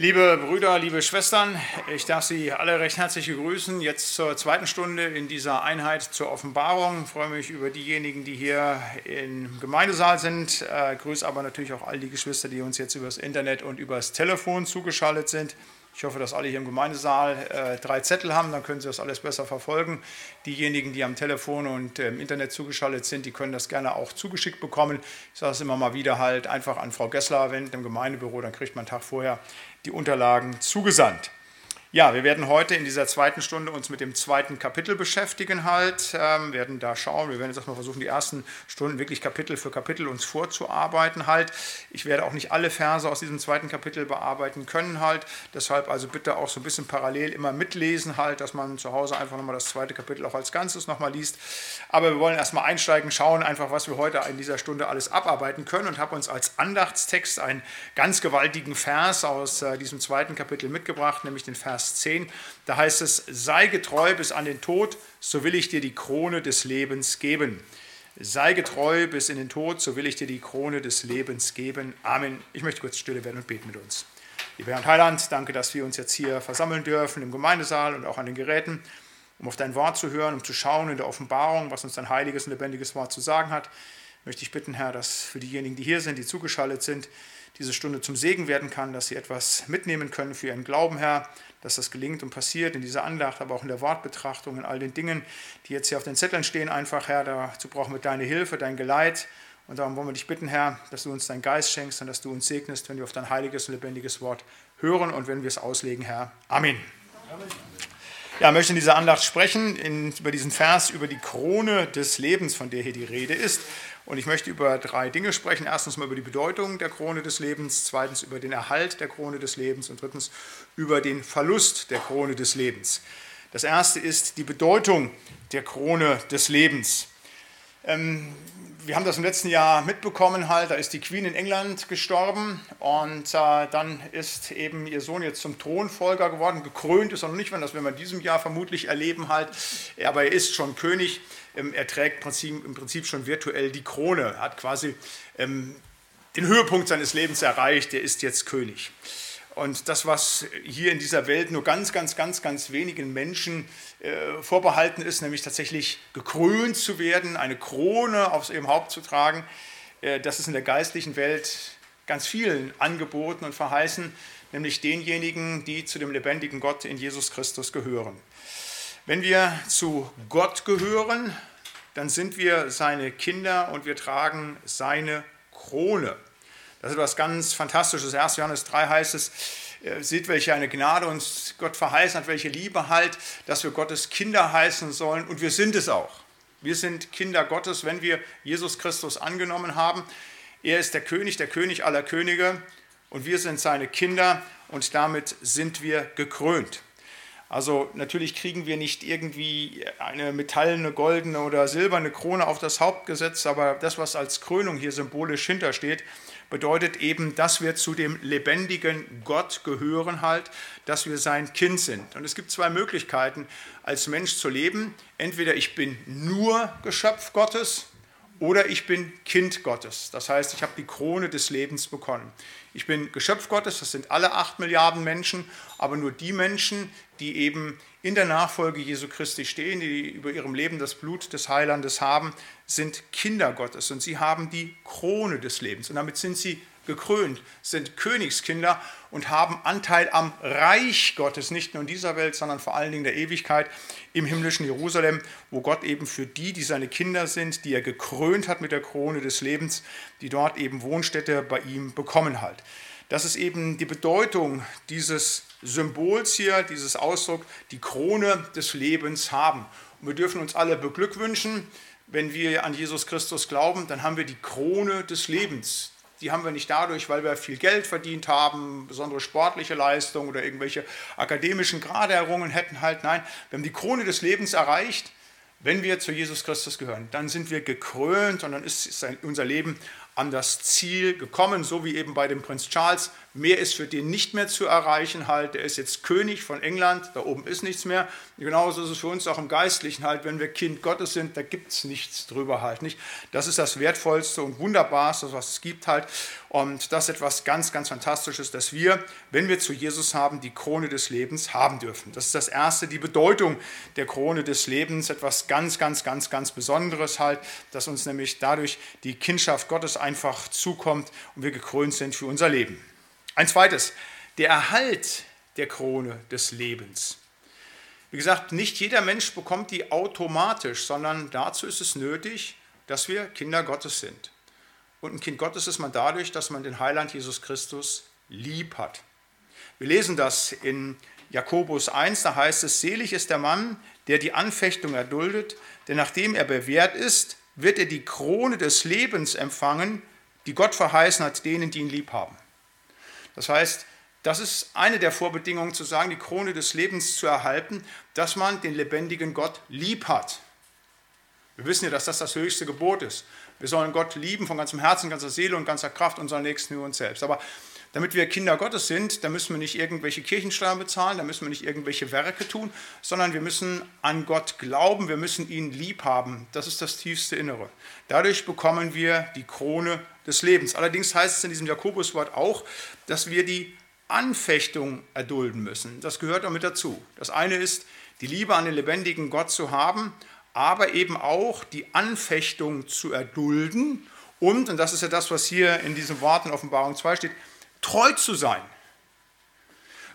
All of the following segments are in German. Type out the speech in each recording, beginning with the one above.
Liebe Brüder, liebe Schwestern, ich darf Sie alle recht herzlich begrüßen. Jetzt zur zweiten Stunde in dieser Einheit zur Offenbarung. Ich freue mich über diejenigen, die hier im Gemeindesaal sind. Ich grüße aber natürlich auch all die Geschwister, die uns jetzt übers Internet und übers Telefon zugeschaltet sind. Ich hoffe, dass alle hier im Gemeindesaal äh, drei Zettel haben, dann können Sie das alles besser verfolgen. Diejenigen, die am Telefon und äh, im Internet zugeschaltet sind, die können das gerne auch zugeschickt bekommen. Ich sage es immer mal wieder halt einfach an Frau Gessler wenden im Gemeindebüro, dann kriegt man einen Tag vorher die Unterlagen zugesandt. Ja, wir werden heute in dieser zweiten Stunde uns mit dem zweiten Kapitel beschäftigen halt, ähm, werden da schauen, wir werden jetzt erstmal versuchen, die ersten Stunden wirklich Kapitel für Kapitel uns vorzuarbeiten halt. Ich werde auch nicht alle Verse aus diesem zweiten Kapitel bearbeiten können halt, deshalb also bitte auch so ein bisschen parallel immer mitlesen halt, dass man zu Hause einfach nochmal das zweite Kapitel auch als Ganzes nochmal liest. Aber wir wollen erstmal einsteigen, schauen einfach, was wir heute in dieser Stunde alles abarbeiten können und habe uns als Andachtstext einen ganz gewaltigen Vers aus äh, diesem zweiten Kapitel mitgebracht, nämlich den Vers Vers 10, da heißt es, sei getreu bis an den Tod, so will ich dir die Krone des Lebens geben. Sei getreu bis in den Tod, so will ich dir die Krone des Lebens geben. Amen. Ich möchte kurz stille werden und beten mit uns. Lieber Herr Heiland, danke, dass wir uns jetzt hier versammeln dürfen im Gemeindesaal und auch an den Geräten, um auf dein Wort zu hören, um zu schauen in der Offenbarung, was uns dein heiliges und lebendiges Wort zu sagen hat. Möchte ich bitten, Herr, dass für diejenigen, die hier sind, die zugeschaltet sind, diese Stunde zum Segen werden kann, dass sie etwas mitnehmen können für ihren Glauben, Herr, dass das gelingt und passiert in dieser Andacht, aber auch in der Wortbetrachtung, in all den Dingen, die jetzt hier auf den Zetteln stehen, einfach, Herr, dazu brauchen wir deine Hilfe, dein Geleit. Und darum wollen wir dich bitten, Herr, dass du uns deinen Geist schenkst und dass du uns segnest, wenn wir auf dein heiliges und lebendiges Wort hören und wenn wir es auslegen, Herr. Amen. Amen. Ja, ich möchte in dieser Andacht sprechen, in, über diesen Vers, über die Krone des Lebens, von der hier die Rede ist. Und ich möchte über drei Dinge sprechen. Erstens mal über die Bedeutung der Krone des Lebens, zweitens über den Erhalt der Krone des Lebens und drittens über den Verlust der Krone des Lebens. Das erste ist die Bedeutung der Krone des Lebens. Ähm, wir haben das im letzten Jahr mitbekommen, halt, da ist die Queen in England gestorben und äh, dann ist eben ihr Sohn jetzt zum Thronfolger geworden. Gekrönt ist er noch nicht, wenn das werden wir in diesem Jahr vermutlich erleben halt, aber er ist schon König. Ähm, er trägt im Prinzip schon virtuell die Krone, hat quasi ähm, den Höhepunkt seines Lebens erreicht, er ist jetzt König. Und das, was hier in dieser Welt nur ganz, ganz, ganz, ganz wenigen Menschen äh, vorbehalten ist, nämlich tatsächlich gekrönt zu werden, eine Krone auf ihrem Haupt zu tragen, äh, das ist in der geistlichen Welt ganz vielen angeboten und verheißen, nämlich denjenigen, die zu dem lebendigen Gott in Jesus Christus gehören. Wenn wir zu Gott gehören, dann sind wir seine Kinder und wir tragen seine Krone. Das ist etwas ganz Fantastisches. 1. Johannes 3 heißt es, seht, welche eine Gnade uns Gott verheißen hat, welche Liebe halt, dass wir Gottes Kinder heißen sollen. Und wir sind es auch. Wir sind Kinder Gottes, wenn wir Jesus Christus angenommen haben. Er ist der König, der König aller Könige und wir sind seine Kinder und damit sind wir gekrönt. Also natürlich kriegen wir nicht irgendwie eine metallene, goldene oder silberne Krone auf das Haupt gesetzt, aber das, was als Krönung hier symbolisch hintersteht, bedeutet eben, dass wir zu dem lebendigen Gott gehören halt, dass wir sein Kind sind. Und es gibt zwei Möglichkeiten, als Mensch zu leben. Entweder ich bin nur Geschöpf Gottes oder ich bin Kind Gottes. Das heißt, ich habe die Krone des Lebens bekommen. Ich bin Geschöpf Gottes, das sind alle acht Milliarden Menschen, aber nur die Menschen, die eben in der Nachfolge Jesu Christi stehen, die über ihrem Leben das Blut des Heilandes haben, sind Kinder Gottes. Und sie haben die Krone des Lebens. Und damit sind sie gekrönt, sind Königskinder und haben Anteil am Reich Gottes, nicht nur in dieser Welt, sondern vor allen Dingen der Ewigkeit im himmlischen Jerusalem, wo Gott eben für die, die seine Kinder sind, die er gekrönt hat mit der Krone des Lebens, die dort eben Wohnstätte bei ihm bekommen hat. Das ist eben die Bedeutung dieses Symbols hier, dieses Ausdruck, die Krone des Lebens haben. Und wir dürfen uns alle beglückwünschen, wenn wir an Jesus Christus glauben, dann haben wir die Krone des Lebens. Die haben wir nicht dadurch, weil wir viel Geld verdient haben, besondere sportliche Leistung oder irgendwelche akademischen Grade errungen hätten. Halt, nein, wir haben die Krone des Lebens erreicht, wenn wir zu Jesus Christus gehören. Dann sind wir gekrönt und dann ist unser Leben an das Ziel gekommen, so wie eben bei dem Prinz Charles Mehr ist für den nicht mehr zu erreichen halt. Der ist jetzt König von England, da oben ist nichts mehr. Genauso ist es für uns auch im Geistlichen halt, wenn wir Kind Gottes sind, da gibt es nichts drüber halt nicht. Das ist das Wertvollste und Wunderbarste, was es gibt halt. Und das ist etwas ganz, ganz Fantastisches, dass wir, wenn wir zu Jesus haben, die Krone des Lebens haben dürfen. Das ist das Erste, die Bedeutung der Krone des Lebens, etwas ganz, ganz, ganz, ganz Besonderes halt, dass uns nämlich dadurch die Kindschaft Gottes einfach zukommt und wir gekrönt sind für unser Leben. Ein zweites, der Erhalt der Krone des Lebens. Wie gesagt, nicht jeder Mensch bekommt die automatisch, sondern dazu ist es nötig, dass wir Kinder Gottes sind. Und ein Kind Gottes ist man dadurch, dass man den Heiland Jesus Christus lieb hat. Wir lesen das in Jakobus 1, da heißt es, selig ist der Mann, der die Anfechtung erduldet, denn nachdem er bewährt ist, wird er die Krone des Lebens empfangen, die Gott verheißen hat denen, die ihn lieb haben. Das heißt, das ist eine der Vorbedingungen zu sagen, die Krone des Lebens zu erhalten, dass man den lebendigen Gott lieb hat. Wir wissen ja, dass das das höchste Gebot ist. Wir sollen Gott lieben von ganzem Herzen, ganzer Seele und ganzer Kraft, unseren Nächsten wie uns selbst. Aber damit wir Kinder Gottes sind, da müssen wir nicht irgendwelche Kirchensteuern bezahlen, da müssen wir nicht irgendwelche Werke tun, sondern wir müssen an Gott glauben, wir müssen ihn lieb haben. Das ist das tiefste Innere. Dadurch bekommen wir die Krone des Lebens. Allerdings heißt es in diesem Jakobuswort auch, dass wir die Anfechtung erdulden müssen. Das gehört auch mit dazu. Das eine ist, die Liebe an den lebendigen Gott zu haben, aber eben auch die Anfechtung zu erdulden und, und das ist ja das, was hier in diesem Wort in Offenbarung 2 steht, treu zu sein.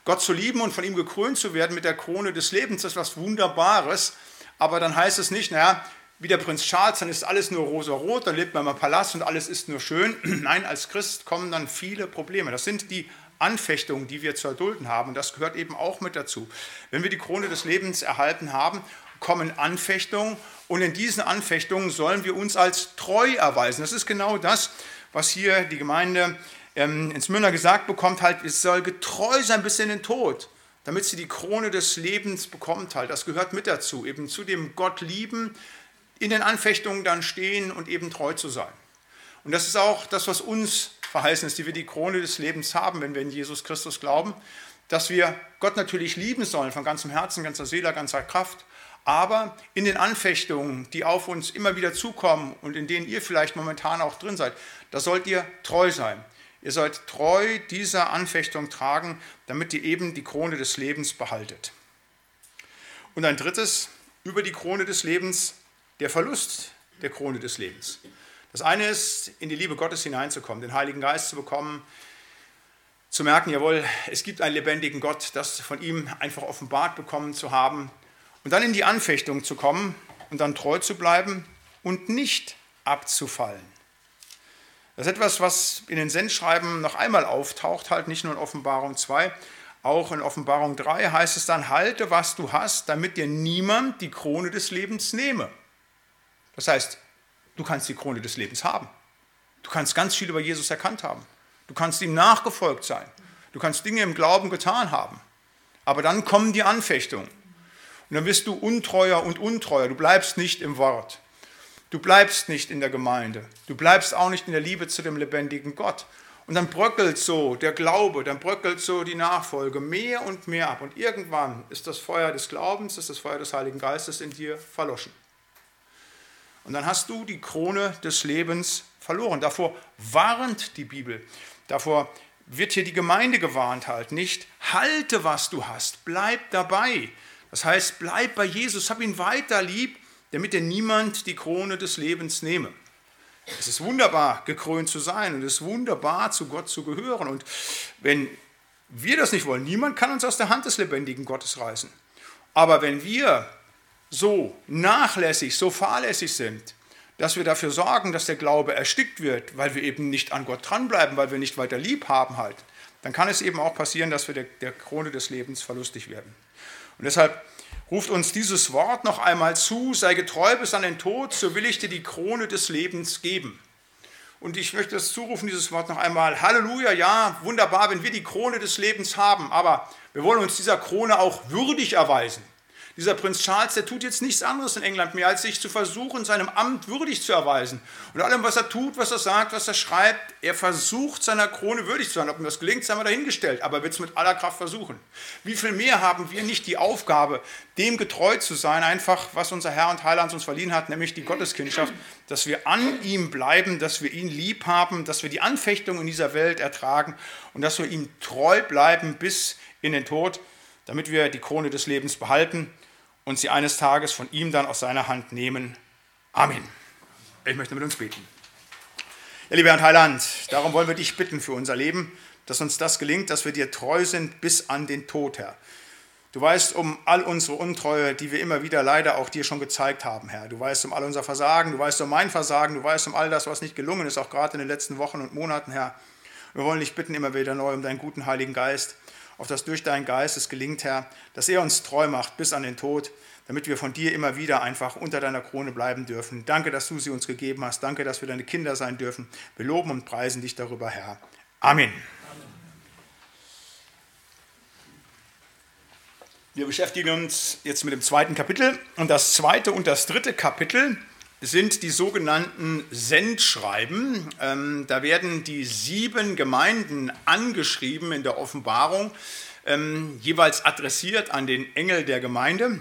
Gott zu lieben und von ihm gekrönt zu werden mit der Krone des Lebens, ist was Wunderbares. Aber dann heißt es nicht, naja, wie der Prinz Charles, dann ist alles nur rosa-rot, dann lebt man im Palast und alles ist nur schön. Nein, als Christ kommen dann viele Probleme. Das sind die Anfechtungen, die wir zu erdulden haben. Und das gehört eben auch mit dazu. Wenn wir die Krone des Lebens erhalten haben, kommen Anfechtungen. Und in diesen Anfechtungen sollen wir uns als treu erweisen. Das ist genau das, was hier die Gemeinde ähm, ins Münner gesagt bekommt, halt, es soll getreu sein bis in den Tod, damit sie die Krone des Lebens bekommt halt. Das gehört mit dazu, eben zu dem Gott lieben, in den Anfechtungen dann stehen und eben treu zu sein. Und das ist auch das, was uns verheißen ist, die wir die Krone des Lebens haben, wenn wir in Jesus Christus glauben, dass wir Gott natürlich lieben sollen von ganzem Herzen, ganzer Seele, ganzer Kraft, aber in den Anfechtungen, die auf uns immer wieder zukommen und in denen ihr vielleicht momentan auch drin seid, da sollt ihr treu sein. Ihr sollt treu dieser Anfechtung tragen, damit ihr eben die Krone des Lebens behaltet. Und ein drittes, über die Krone des Lebens, der Verlust der Krone des Lebens. Das eine ist, in die Liebe Gottes hineinzukommen, den Heiligen Geist zu bekommen, zu merken, jawohl, es gibt einen lebendigen Gott, das von ihm einfach offenbart bekommen zu haben und dann in die Anfechtung zu kommen und dann treu zu bleiben und nicht abzufallen. Das ist etwas, was in den Sendschreiben noch einmal auftaucht, halt nicht nur in Offenbarung 2, auch in Offenbarung 3 heißt es dann, halte, was du hast, damit dir niemand die Krone des Lebens nehme. Das heißt, du kannst die Krone des Lebens haben. Du kannst ganz viel über Jesus erkannt haben. Du kannst ihm nachgefolgt sein. Du kannst Dinge im Glauben getan haben. Aber dann kommen die Anfechtungen. Und dann bist du untreuer und untreuer. Du bleibst nicht im Wort. Du bleibst nicht in der Gemeinde. Du bleibst auch nicht in der Liebe zu dem lebendigen Gott. Und dann bröckelt so der Glaube, dann bröckelt so die Nachfolge mehr und mehr ab. Und irgendwann ist das Feuer des Glaubens, ist das Feuer des Heiligen Geistes in dir verloschen. Und dann hast du die Krone des Lebens verloren. Davor warnt die Bibel. Davor wird hier die Gemeinde gewarnt halt. Nicht halte, was du hast, bleib dabei. Das heißt, bleib bei Jesus, hab ihn weiter lieb damit dir niemand die Krone des Lebens nehme. Es ist wunderbar, gekrönt zu sein und es ist wunderbar, zu Gott zu gehören. Und wenn wir das nicht wollen, niemand kann uns aus der Hand des lebendigen Gottes reißen. Aber wenn wir so nachlässig, so fahrlässig sind, dass wir dafür sorgen, dass der Glaube erstickt wird, weil wir eben nicht an Gott dranbleiben, weil wir nicht weiter lieb haben halt, dann kann es eben auch passieren, dass wir der, der Krone des Lebens verlustig werden. Und deshalb ruft uns dieses Wort noch einmal zu, sei getreu bis an den Tod, so will ich dir die Krone des Lebens geben. Und ich möchte das zurufen, dieses Wort noch einmal. Halleluja, ja, wunderbar, wenn wir die Krone des Lebens haben, aber wir wollen uns dieser Krone auch würdig erweisen. Dieser Prinz Charles, der tut jetzt nichts anderes in England mehr, als sich zu versuchen, seinem Amt würdig zu erweisen. Und allem, was er tut, was er sagt, was er schreibt, er versucht, seiner Krone würdig zu sein. Ob ihm das gelingt, sei mal dahingestellt, aber er wird es mit aller Kraft versuchen. Wie viel mehr haben wir nicht die Aufgabe, dem getreu zu sein, einfach was unser Herr und Heiland uns verliehen hat, nämlich die Gotteskindschaft, dass wir an ihm bleiben, dass wir ihn lieb haben, dass wir die Anfechtung in dieser Welt ertragen und dass wir ihm treu bleiben bis in den Tod, damit wir die Krone des Lebens behalten und sie eines Tages von ihm dann aus seiner Hand nehmen. Amen. Ich möchte mit uns beten. Ja, lieber Herr Heiland, darum wollen wir dich bitten für unser Leben, dass uns das gelingt, dass wir dir treu sind bis an den Tod, Herr. Du weißt um all unsere Untreue, die wir immer wieder leider auch dir schon gezeigt haben, Herr. Du weißt um all unser Versagen, du weißt um mein Versagen, du weißt um all das, was nicht gelungen ist, auch gerade in den letzten Wochen und Monaten, Herr. Wir wollen dich bitten immer wieder neu um deinen guten Heiligen Geist, auf dass durch deinen Geist es gelingt, Herr, dass er uns treu macht bis an den Tod, damit wir von dir immer wieder einfach unter deiner Krone bleiben dürfen. Danke, dass du sie uns gegeben hast. Danke, dass wir deine Kinder sein dürfen. Wir loben und preisen dich darüber, Herr. Amen. Wir beschäftigen uns jetzt mit dem zweiten Kapitel und das zweite und das dritte Kapitel sind die sogenannten Sendschreiben. Ähm, da werden die sieben Gemeinden angeschrieben in der Offenbarung, ähm, jeweils adressiert an den Engel der Gemeinde.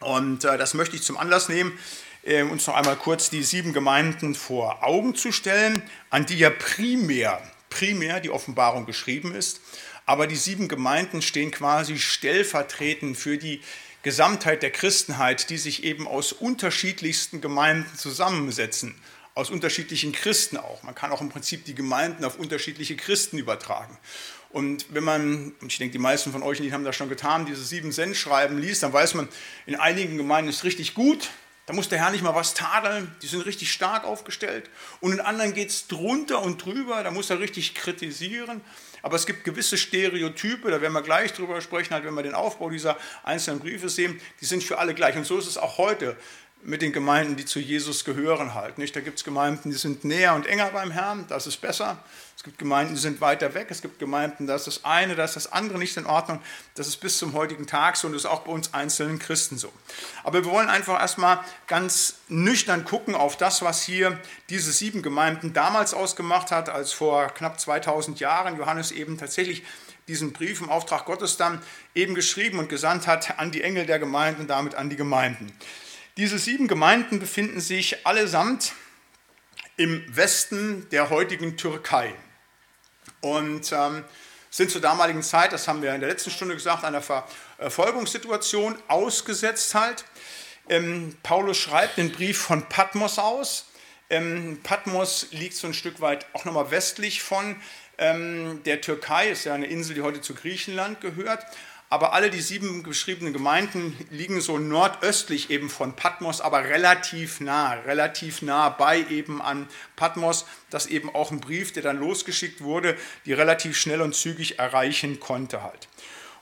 Und äh, das möchte ich zum Anlass nehmen, äh, uns noch einmal kurz die sieben Gemeinden vor Augen zu stellen, an die ja primär, primär die Offenbarung geschrieben ist. Aber die sieben Gemeinden stehen quasi stellvertretend für die Gesamtheit der Christenheit, die sich eben aus unterschiedlichsten Gemeinden zusammensetzen, aus unterschiedlichen Christen auch. Man kann auch im Prinzip die Gemeinden auf unterschiedliche Christen übertragen. Und wenn man, ich denke, die meisten von euch haben das schon getan, diese sieben Sendschreiben liest, dann weiß man, in einigen Gemeinden ist richtig gut, da muss der Herr nicht mal was tadeln, die sind richtig stark aufgestellt. Und in anderen geht es drunter und drüber, da muss er richtig kritisieren. Aber es gibt gewisse Stereotype, da werden wir gleich drüber sprechen, halt, wenn wir den Aufbau dieser einzelnen Briefe sehen, die sind für alle gleich. Und so ist es auch heute mit den Gemeinden, die zu Jesus gehören halt. Nicht? Da gibt es Gemeinden, die sind näher und enger beim Herrn, das ist besser. Es gibt Gemeinden, die sind weiter weg. Es gibt Gemeinden, da ist das eine, da ist das andere nicht in Ordnung. Das ist bis zum heutigen Tag so und das ist auch bei uns einzelnen Christen so. Aber wir wollen einfach erstmal ganz nüchtern gucken auf das, was hier diese sieben Gemeinden damals ausgemacht hat, als vor knapp 2000 Jahren Johannes eben tatsächlich diesen Brief im Auftrag Gottes dann eben geschrieben und gesandt hat an die Engel der Gemeinden und damit an die Gemeinden. Diese sieben Gemeinden befinden sich allesamt im Westen der heutigen Türkei und ähm, sind zur damaligen Zeit, das haben wir in der letzten Stunde gesagt, einer Verfolgungssituation ausgesetzt halt. Ähm, Paulus schreibt den Brief von Patmos aus. Ähm, Patmos liegt so ein Stück weit auch nochmal westlich von ähm, der Türkei, ist ja eine Insel, die heute zu Griechenland gehört aber alle die sieben beschriebenen Gemeinden liegen so nordöstlich eben von Patmos, aber relativ nah, relativ nah bei eben an Patmos, dass eben auch ein Brief, der dann losgeschickt wurde, die relativ schnell und zügig erreichen konnte halt.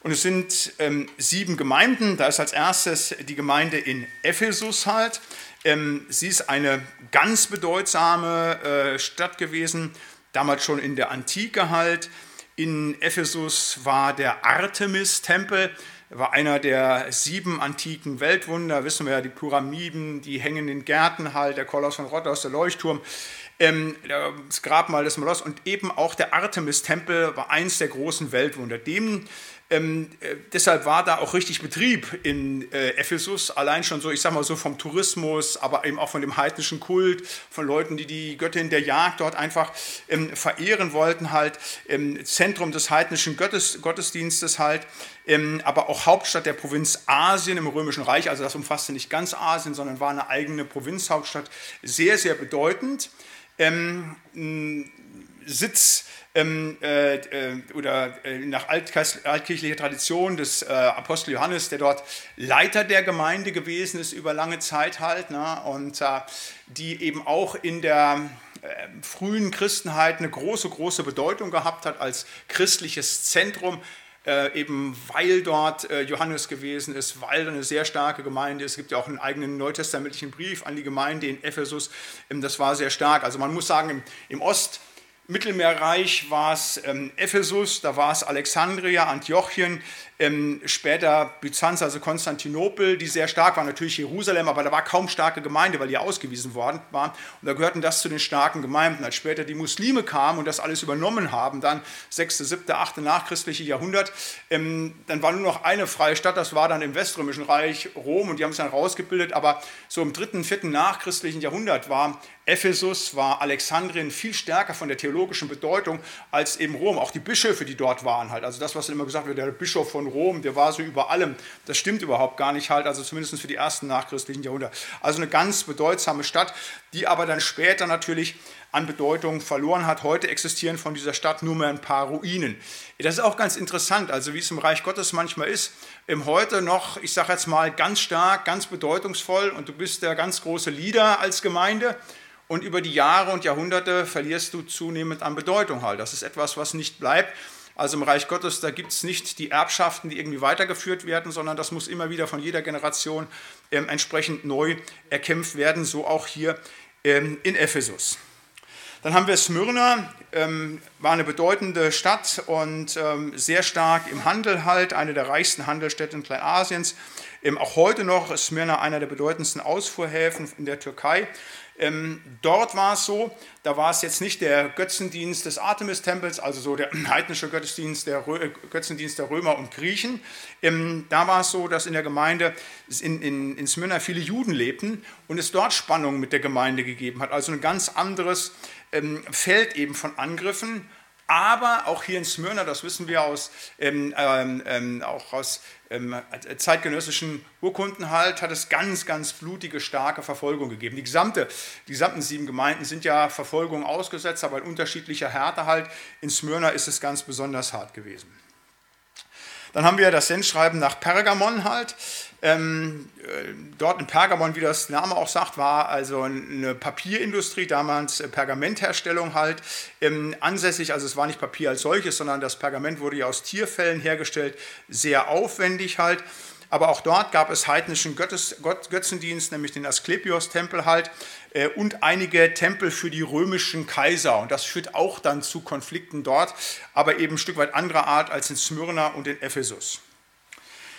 Und es sind ähm, sieben Gemeinden. Da ist als erstes die Gemeinde in Ephesus halt. Ähm, sie ist eine ganz bedeutsame äh, Stadt gewesen, damals schon in der Antike halt. In Ephesus war der Artemis-Tempel, war einer der sieben antiken Weltwunder, wissen wir ja, die Pyramiden, die hängenden Gärten halt, der Koloss von Rhodos, der Leuchtturm, ähm, das Grabmal des Molos und eben auch der Artemis-Tempel war eins der großen Weltwunder. Dem ähm, äh, deshalb war da auch richtig Betrieb in äh, Ephesus, allein schon so, ich sag mal so vom Tourismus, aber eben auch von dem heidnischen Kult, von Leuten, die die Göttin der Jagd dort einfach ähm, verehren wollten, halt. Ähm, Zentrum des heidnischen Gottes, Gottesdienstes halt, ähm, aber auch Hauptstadt der Provinz Asien im Römischen Reich, also das umfasste nicht ganz Asien, sondern war eine eigene Provinzhauptstadt, sehr, sehr bedeutend. Ähm, Sitz ähm, äh, äh, oder äh, nach altkirchlicher Tradition des äh, Apostel Johannes, der dort Leiter der Gemeinde gewesen ist über lange Zeit halt, ne, und äh, die eben auch in der äh, frühen Christenheit eine große, große Bedeutung gehabt hat als christliches Zentrum, eben weil dort Johannes gewesen ist, weil eine sehr starke Gemeinde ist. Es gibt ja auch einen eigenen neutestamentlichen Brief an die Gemeinde in Ephesus. Ähm, das war sehr stark. Also man muss sagen, im, im Ost Mittelmeerreich war es ähm, Ephesus, da war es Alexandria, Antiochien, ähm, später Byzanz, also Konstantinopel, die sehr stark war, natürlich Jerusalem, aber da war kaum starke Gemeinde, weil die ausgewiesen worden waren. Und da gehörten das zu den starken Gemeinden. Als später die Muslime kamen und das alles übernommen haben, dann 6., 7., 8. nachchristliche Jahrhundert, ähm, dann war nur noch eine freie Stadt, das war dann im Weströmischen Reich Rom und die haben es dann rausgebildet, aber so im 3., 4. nachchristlichen Jahrhundert war Ephesus, war Alexandrien viel stärker von der theologischen Bedeutung als eben Rom. Auch die Bischöfe, die dort waren halt. Also das, was immer gesagt wird, der Bischof von Rom, der war so über allem. Das stimmt überhaupt gar nicht halt, also zumindest für die ersten nachchristlichen Jahrhunderte. Also eine ganz bedeutsame Stadt, die aber dann später natürlich an Bedeutung verloren hat. Heute existieren von dieser Stadt nur mehr ein paar Ruinen. Das ist auch ganz interessant, also wie es im Reich Gottes manchmal ist. Im Heute noch, ich sage jetzt mal, ganz stark, ganz bedeutungsvoll und du bist der ganz große Leader als Gemeinde und über die Jahre und Jahrhunderte verlierst du zunehmend an Bedeutung halt. Das ist etwas, was nicht bleibt. Also im Reich Gottes, da gibt es nicht die Erbschaften, die irgendwie weitergeführt werden, sondern das muss immer wieder von jeder Generation ähm, entsprechend neu erkämpft werden, so auch hier ähm, in Ephesus. Dann haben wir Smyrna, ähm, war eine bedeutende Stadt und ähm, sehr stark im Handel halt, eine der reichsten Handelsstädte in Kleinasiens. Ähm, auch heute noch ist Smyrna einer der bedeutendsten Ausfuhrhäfen in der Türkei. Ähm, dort war es so, da war es jetzt nicht der Götzendienst des Artemis-Tempels, also so der heidnische Götzendienst der, Rö Götzendienst der Römer und Griechen. Ähm, da war es so, dass in der Gemeinde in, in, in Smyrna viele Juden lebten und es dort Spannungen mit der Gemeinde gegeben hat. Also ein ganz anderes ähm, Feld eben von Angriffen aber auch hier in Smyrna, das wissen wir aus, ähm, ähm, ähm auch aus ähm, zeitgenössischen Urkunden halt, hat es ganz, ganz blutige, starke Verfolgung gegeben. Die, gesamte, die gesamten sieben Gemeinden sind ja Verfolgung ausgesetzt, aber in unterschiedlicher Härte halt. In Smyrna ist es ganz besonders hart gewesen. Dann haben wir das Sendschreiben nach Pergamon halt. Ähm, äh, dort in Pergamon, wie das Name auch sagt, war also eine Papierindustrie, damals Pergamentherstellung halt ähm, ansässig. Also es war nicht Papier als solches, sondern das Pergament wurde ja aus Tierfällen hergestellt, sehr aufwendig halt. Aber auch dort gab es heidnischen Göttes, Götzendienst, nämlich den Asklepios-Tempel halt äh, und einige Tempel für die römischen Kaiser. Und das führt auch dann zu Konflikten dort, aber eben ein Stück weit anderer Art als in Smyrna und in Ephesus.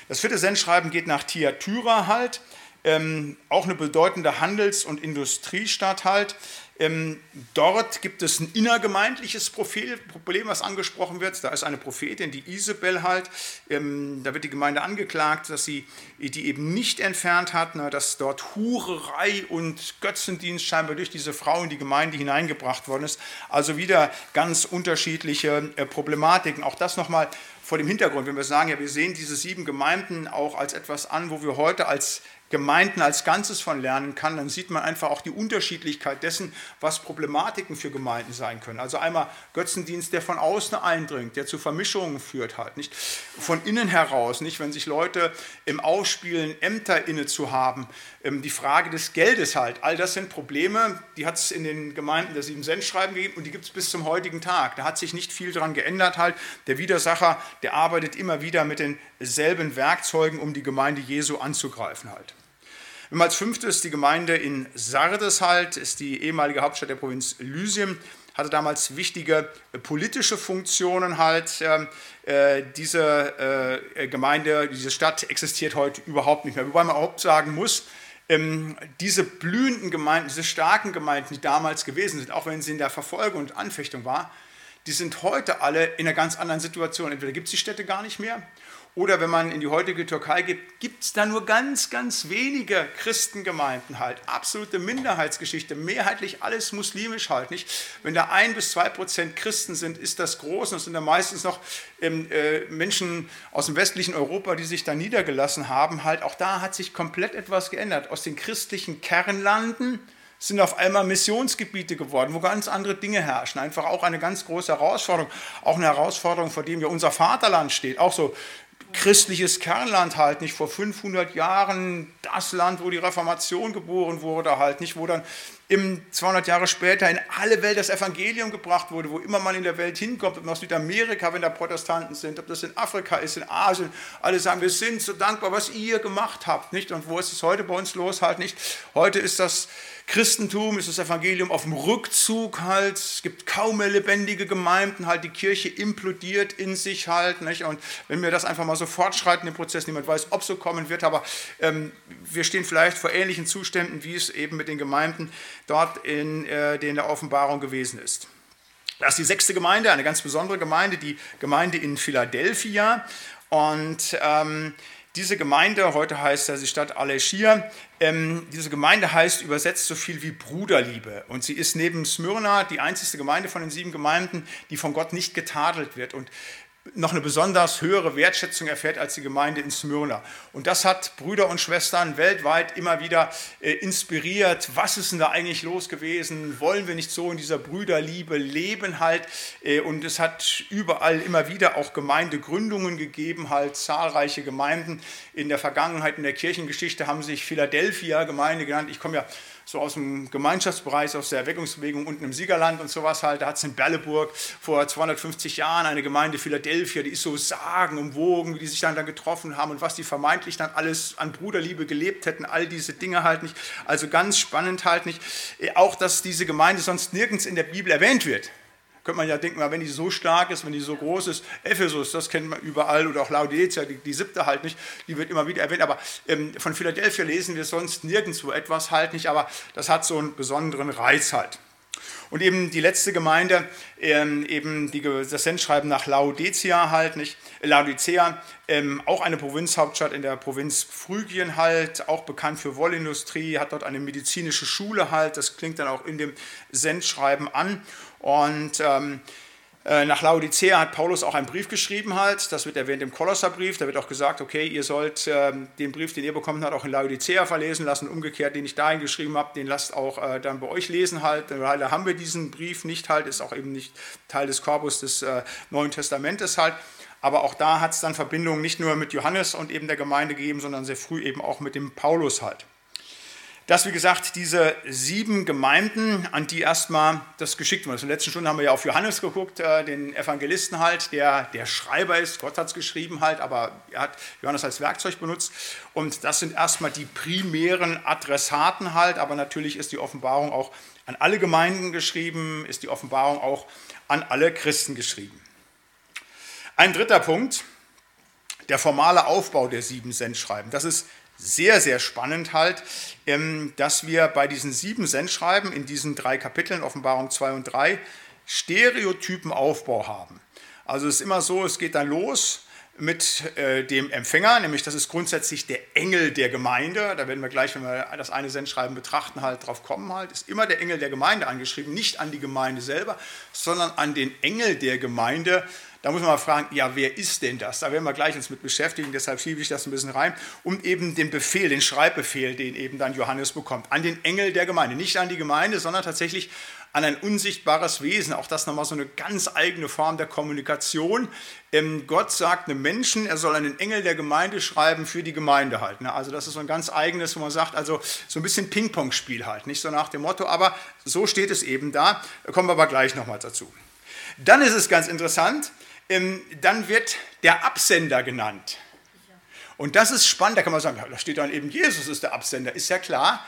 Das vierte Sendschreiben geht nach Thyatira halt, ähm, auch eine bedeutende Handels- und Industriestadt halt. Ähm, dort gibt es ein innergemeindliches Problem, was angesprochen wird. Da ist eine Prophetin, die Isabel halt. Ähm, da wird die Gemeinde angeklagt, dass sie die eben nicht entfernt hat, na, dass dort Hurerei und Götzendienst scheinbar durch diese Frau in die Gemeinde hineingebracht worden ist. Also wieder ganz unterschiedliche äh, Problematiken. Auch das nochmal vor dem Hintergrund, wenn wir sagen, ja, wir sehen diese sieben Gemeinden auch als etwas an, wo wir heute als Gemeinden als Ganzes von lernen kann, dann sieht man einfach auch die Unterschiedlichkeit dessen, was Problematiken für Gemeinden sein können. Also einmal Götzendienst, der von außen eindringt, der zu Vermischungen führt halt, nicht von innen heraus, nicht wenn sich Leute im Aufspielen Ämter inne zu haben, ähm, die Frage des Geldes halt, all das sind Probleme, die hat es in den Gemeinden der sieben Cent schreiben gegeben und die gibt es bis zum heutigen Tag. Da hat sich nicht viel daran geändert halt. Der Widersacher, der arbeitet immer wieder mit denselben Werkzeugen, um die Gemeinde Jesu anzugreifen halt. Und als fünftes die Gemeinde in Sardes halt, ist die ehemalige Hauptstadt der Provinz Lysien, hatte damals wichtige äh, politische Funktionen halt. Äh, diese äh, Gemeinde, diese Stadt existiert heute überhaupt nicht mehr. Wobei man auch sagen muss, ähm, diese blühenden Gemeinden, diese starken Gemeinden, die damals gewesen sind, auch wenn sie in der Verfolgung und Anfechtung war, die sind heute alle in einer ganz anderen Situation. Entweder gibt es die Städte gar nicht mehr oder wenn man in die heutige Türkei geht, gibt es da nur ganz, ganz wenige Christengemeinden halt. Absolute Minderheitsgeschichte, mehrheitlich alles muslimisch halt nicht. Wenn da ein bis zwei Prozent Christen sind, ist das groß und es sind da meistens noch ähm, äh, Menschen aus dem westlichen Europa, die sich da niedergelassen haben. Halt auch da hat sich komplett etwas geändert. Aus den christlichen Kernlanden sind auf einmal Missionsgebiete geworden, wo ganz andere Dinge herrschen. Einfach auch eine ganz große Herausforderung, auch eine Herausforderung, vor dem ja unser Vaterland steht. Auch so christliches Kernland halt nicht vor 500 Jahren das Land, wo die Reformation geboren wurde halt nicht, wo dann im 200 Jahre später in alle Welt das Evangelium gebracht wurde, wo immer man in der Welt hinkommt, ob aus Südamerika, wenn da Protestanten sind, ob das in Afrika ist, in Asien, alle sagen, wir sind so dankbar, was ihr gemacht habt, nicht? Und wo ist es heute bei uns los halt nicht? Heute ist das Christentum ist das Evangelium auf dem Rückzug halt. Es gibt kaum mehr lebendige Gemeinden halt. Die Kirche implodiert in sich halt. Nicht? Und wenn wir das einfach mal so fortschreiten im Prozess, niemand weiß, ob so kommen wird, aber ähm, wir stehen vielleicht vor ähnlichen Zuständen, wie es eben mit den Gemeinden dort in, äh, in der Offenbarung gewesen ist. Das ist die sechste Gemeinde, eine ganz besondere Gemeinde, die Gemeinde in Philadelphia. Und ähm, diese Gemeinde, heute heißt ja die Stadt Aleschia, ähm, diese Gemeinde heißt übersetzt so viel wie Bruderliebe. Und sie ist neben Smyrna die einzige Gemeinde von den sieben Gemeinden, die von Gott nicht getadelt wird. Und noch eine besonders höhere Wertschätzung erfährt als die Gemeinde in Smyrna. Und das hat Brüder und Schwestern weltweit immer wieder äh, inspiriert. Was ist denn da eigentlich los gewesen? Wollen wir nicht so in dieser Brüderliebe leben halt? Äh, und es hat überall immer wieder auch Gemeindegründungen gegeben, halt zahlreiche Gemeinden. In der Vergangenheit, in der Kirchengeschichte haben sich Philadelphia Gemeinde genannt. Ich komme ja so aus dem Gemeinschaftsbereich, aus der Erweckungsbewegung unten im Siegerland und sowas halt. Da hat es in Berleburg vor 250 Jahren eine Gemeinde Philadelphia, die ist so sagenumwogen, wie die sich dann, dann getroffen haben und was die vermeintlich dann alles an Bruderliebe gelebt hätten, all diese Dinge halt nicht. Also ganz spannend halt nicht. Auch, dass diese Gemeinde sonst nirgends in der Bibel erwähnt wird könnte man ja denken, wenn die so stark ist, wenn die so groß ist, Ephesus, das kennt man überall, oder auch Laodicea, die, die siebte halt nicht, die wird immer wieder erwähnt, aber ähm, von Philadelphia lesen wir sonst nirgendwo etwas halt nicht, aber das hat so einen besonderen Reiz halt. Und eben die letzte Gemeinde, ähm, eben die, das Sendschreiben nach Laodicea halt nicht, äh, Laodicea, ähm, auch eine Provinzhauptstadt in der Provinz Phrygien halt, auch bekannt für Wollindustrie, hat dort eine medizinische Schule halt, das klingt dann auch in dem Sendschreiben an. Und ähm, äh, nach Laodicea hat Paulus auch einen Brief geschrieben halt, das wird erwähnt im Kolosserbrief, da wird auch gesagt, okay, ihr sollt ähm, den Brief, den ihr bekommen habt, auch in Laodicea verlesen lassen, umgekehrt, den ich dahin geschrieben habe, den lasst auch äh, dann bei euch lesen halt, weil da haben wir diesen Brief nicht halt, ist auch eben nicht Teil des Korpus des äh, Neuen Testamentes halt, aber auch da hat es dann Verbindungen nicht nur mit Johannes und eben der Gemeinde gegeben, sondern sehr früh eben auch mit dem Paulus halt dass, wie gesagt, diese sieben Gemeinden, an die erstmal das geschickt wird. In der letzten Stunde haben wir ja auf Johannes geguckt, äh, den Evangelisten halt, der der Schreiber ist. Gott hat es geschrieben halt, aber er hat Johannes als Werkzeug benutzt. Und das sind erstmal die primären Adressaten halt, aber natürlich ist die Offenbarung auch an alle Gemeinden geschrieben, ist die Offenbarung auch an alle Christen geschrieben. Ein dritter Punkt, der formale Aufbau der sieben Sendschreiben. Das ist sehr, sehr spannend halt, ähm, dass wir bei diesen sieben Sendschreiben in diesen drei Kapiteln, Offenbarung 2 und 3, stereotypen Aufbau haben. Also es ist immer so, es geht dann los mit äh, dem Empfänger, nämlich das ist grundsätzlich der Engel der Gemeinde. Da werden wir gleich, wenn wir das eine Sendschreiben betrachten, halt drauf kommen halt. Ist immer der Engel der Gemeinde angeschrieben, nicht an die Gemeinde selber, sondern an den Engel der Gemeinde, da muss man mal fragen, ja, wer ist denn das? Da werden wir gleich uns mit beschäftigen, deshalb schiebe ich das ein bisschen rein, um eben den Befehl, den Schreibbefehl, den eben dann Johannes bekommt, an den Engel der Gemeinde. Nicht an die Gemeinde, sondern tatsächlich an ein unsichtbares Wesen. Auch das nochmal so eine ganz eigene Form der Kommunikation. Ähm, Gott sagt einem Menschen, er soll einen Engel der Gemeinde schreiben für die Gemeinde halt. Ne? Also das ist so ein ganz eigenes, wo man sagt, also so ein bisschen Ping-Pong-Spiel halt. Nicht so nach dem Motto, aber so steht es eben da. Da kommen wir aber gleich nochmal dazu. Dann ist es ganz interessant, ähm, dann wird der Absender genannt. Und das ist spannend, da kann man sagen, da steht dann eben, Jesus ist der Absender, ist ja klar.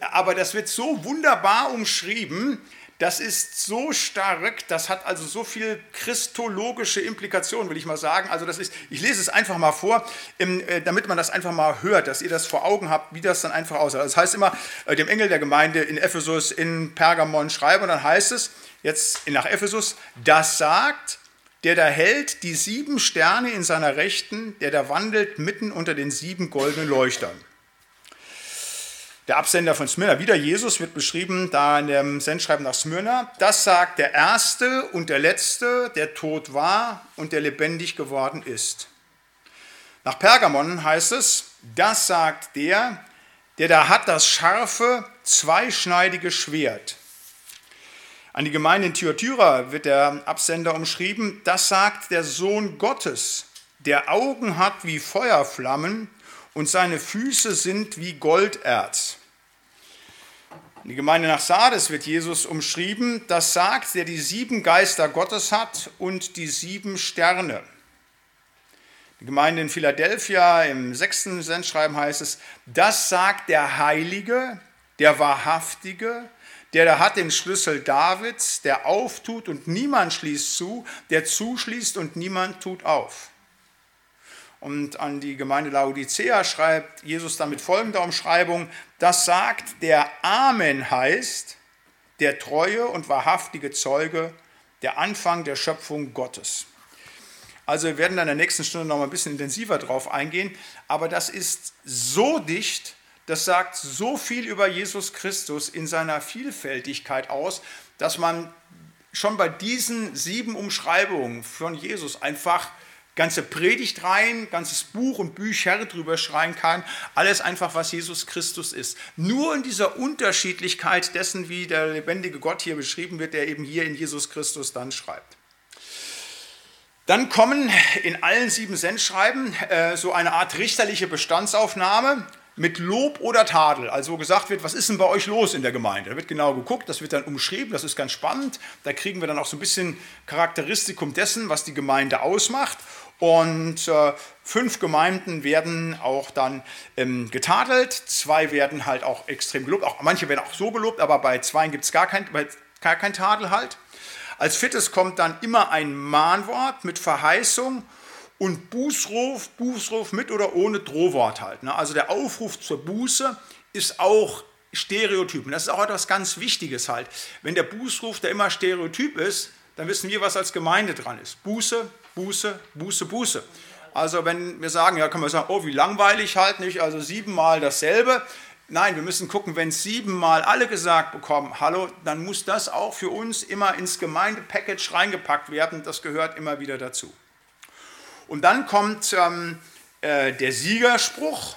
Aber das wird so wunderbar umschrieben, das ist so stark, das hat also so viel christologische Implikationen, will ich mal sagen. Also das ist, ich lese es einfach mal vor, äh, damit man das einfach mal hört, dass ihr das vor Augen habt, wie das dann einfach aussieht. Das heißt immer, äh, dem Engel der Gemeinde in Ephesus, in Pergamon schreiben und dann heißt es, jetzt nach Ephesus, das sagt der da hält die sieben Sterne in seiner Rechten, der da wandelt mitten unter den sieben goldenen Leuchtern. Der Absender von Smyrna, wieder Jesus, wird beschrieben da in dem Sendschreiben nach Smyrna. Das sagt der Erste und der Letzte, der tot war und der lebendig geworden ist. Nach Pergamon heißt es, das sagt der, der da hat das scharfe, zweischneidige Schwert. An die Gemeinde in Thyatira wird der Absender umschrieben, das sagt der Sohn Gottes, der Augen hat wie Feuerflammen und seine Füße sind wie Golderz. Die Gemeinde nach Sardes wird Jesus umschrieben, das sagt, der die sieben Geister Gottes hat und die sieben Sterne. Die Gemeinde in Philadelphia im sechsten Sendschreiben heißt es, das sagt der Heilige, der Wahrhaftige, der da hat den Schlüssel Davids, der auftut und niemand schließt zu, der zuschließt und niemand tut auf. Und an die Gemeinde Laodicea schreibt Jesus dann mit folgender Umschreibung, das sagt, der Amen heißt, der treue und wahrhaftige Zeuge, der Anfang der Schöpfung Gottes. Also wir werden dann in der nächsten Stunde noch mal ein bisschen intensiver drauf eingehen, aber das ist so dicht, das sagt so viel über Jesus Christus in seiner Vielfältigkeit aus, dass man schon bei diesen sieben Umschreibungen von Jesus einfach ganze Predigt rein, ganzes Buch und Bücher drüber schreien kann. Alles einfach, was Jesus Christus ist. Nur in dieser Unterschiedlichkeit dessen, wie der lebendige Gott hier beschrieben wird, der eben hier in Jesus Christus dann schreibt. Dann kommen in allen sieben Sendschreiben äh, so eine Art richterliche Bestandsaufnahme mit Lob oder Tadel. Also gesagt wird, was ist denn bei euch los in der Gemeinde? Da wird genau geguckt, das wird dann umschrieben, das ist ganz spannend. Da kriegen wir dann auch so ein bisschen Charakteristikum dessen, was die Gemeinde ausmacht. Und äh, fünf Gemeinden werden auch dann ähm, getadelt, zwei werden halt auch extrem gelobt, auch, manche werden auch so gelobt, aber bei zwei gibt es gar kein, gar kein Tadel halt. Als viertes kommt dann immer ein Mahnwort mit Verheißung und Bußruf, Bußruf mit oder ohne Drohwort halt. Ne? Also der Aufruf zur Buße ist auch Stereotypen. Das ist auch etwas ganz Wichtiges halt. Wenn der Bußruf, der immer Stereotyp ist, dann wissen wir, was als Gemeinde dran ist. Buße, Buße, Buße, Buße. Also wenn wir sagen, ja, kann man sagen, oh, wie langweilig halt nicht, also siebenmal dasselbe. Nein, wir müssen gucken, wenn siebenmal alle gesagt bekommen, hallo, dann muss das auch für uns immer ins Gemeindepackage reingepackt werden. Das gehört immer wieder dazu. Und dann kommt ähm, äh, der Siegerspruch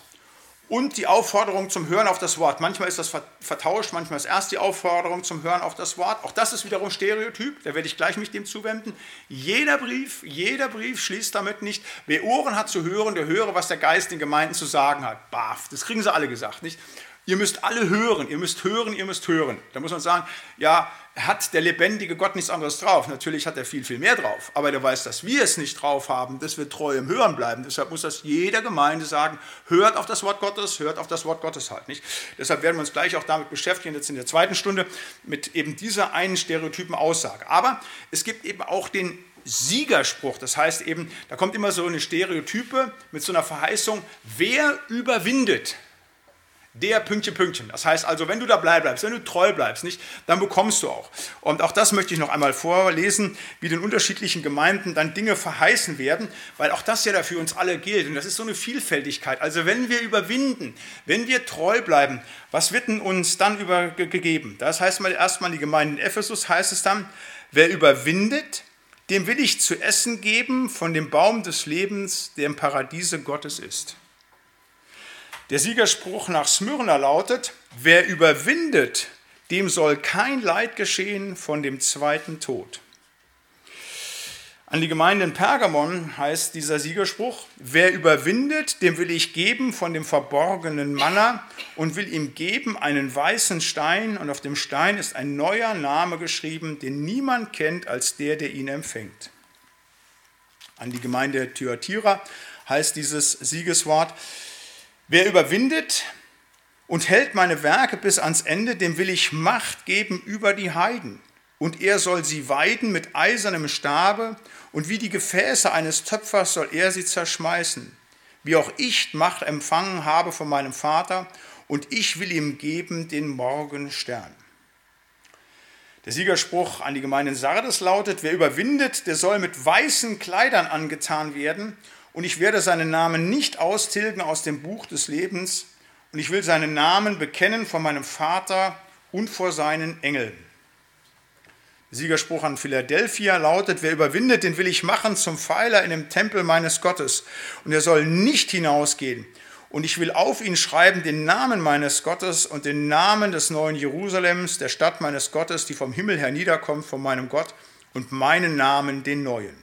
und die Aufforderung zum Hören auf das Wort. Manchmal ist das vertauscht, manchmal ist erst die Aufforderung zum Hören auf das Wort. Auch das ist wiederum Stereotyp, da werde ich gleich mich dem zuwenden. Jeder Brief, jeder Brief schließt damit nicht, wer Ohren hat zu hören, der höre, was der Geist den Gemeinden zu sagen hat. Baf, das kriegen sie alle gesagt, nicht? Ihr müsst alle hören, ihr müsst hören, ihr müsst hören. Da muss man sagen, ja, hat der lebendige Gott nichts anderes drauf. Natürlich hat er viel, viel mehr drauf. Aber der weiß, dass wir es nicht drauf haben, dass wir treu im Hören bleiben. Deshalb muss das jeder Gemeinde sagen, hört auf das Wort Gottes, hört auf das Wort Gottes halt nicht. Deshalb werden wir uns gleich auch damit beschäftigen, jetzt in der zweiten Stunde, mit eben dieser einen stereotypen Aussage. Aber es gibt eben auch den Siegerspruch. Das heißt eben, da kommt immer so eine Stereotype mit so einer Verheißung, wer überwindet, der Pünktchen, Pünktchen. Das heißt also, wenn du dabei bleibst, wenn du treu bleibst, nicht, dann bekommst du auch. Und auch das möchte ich noch einmal vorlesen, wie den unterschiedlichen Gemeinden dann Dinge verheißen werden, weil auch das ja da für uns alle gilt. Und das ist so eine Vielfältigkeit. Also wenn wir überwinden, wenn wir treu bleiben, was wird denn uns dann übergegeben? Das heißt mal erstmal die Gemeinde in Ephesus heißt es dann, wer überwindet, dem will ich zu essen geben von dem Baum des Lebens, der im Paradiese Gottes ist. Der Siegerspruch nach Smyrna lautet, wer überwindet, dem soll kein Leid geschehen von dem zweiten Tod. An die Gemeinde in Pergamon heißt dieser Siegerspruch, wer überwindet, dem will ich geben von dem verborgenen Manna und will ihm geben einen weißen Stein und auf dem Stein ist ein neuer Name geschrieben, den niemand kennt als der, der ihn empfängt. An die Gemeinde Thyatira heißt dieses Siegeswort, Wer überwindet und hält meine Werke bis ans Ende, dem will ich Macht geben über die Heiden. Und er soll sie weiden mit eisernem Stabe, und wie die Gefäße eines Töpfers soll er sie zerschmeißen. Wie auch ich Macht empfangen habe von meinem Vater, und ich will ihm geben den Morgenstern. Der Siegerspruch an die Gemeinde in Sardes lautet, wer überwindet, der soll mit weißen Kleidern angetan werden und ich werde seinen Namen nicht austilgen aus dem Buch des Lebens und ich will seinen Namen bekennen vor meinem Vater und vor seinen Engeln. Siegerspruch an Philadelphia lautet, wer überwindet, den will ich machen zum Pfeiler in dem Tempel meines Gottes und er soll nicht hinausgehen. Und ich will auf ihn schreiben den Namen meines Gottes und den Namen des neuen Jerusalems, der Stadt meines Gottes, die vom Himmel herniederkommt, von meinem Gott, und meinen Namen den neuen.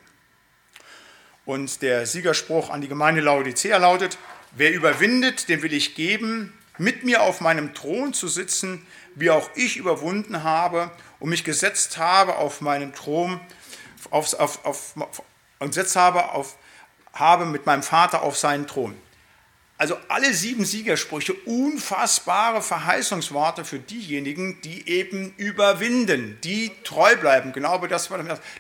Und der Siegerspruch an die Gemeinde Laodicea lautet, wer überwindet, dem will ich geben, mit mir auf meinem Thron zu sitzen, wie auch ich überwunden habe und mich gesetzt habe auf meinen Thron auf, auf, auf, und gesetzt habe, auf, habe mit meinem Vater auf seinen Thron. Also alle sieben Siegersprüche, unfassbare Verheißungsworte für diejenigen, die eben überwinden, die treu bleiben. Genau das,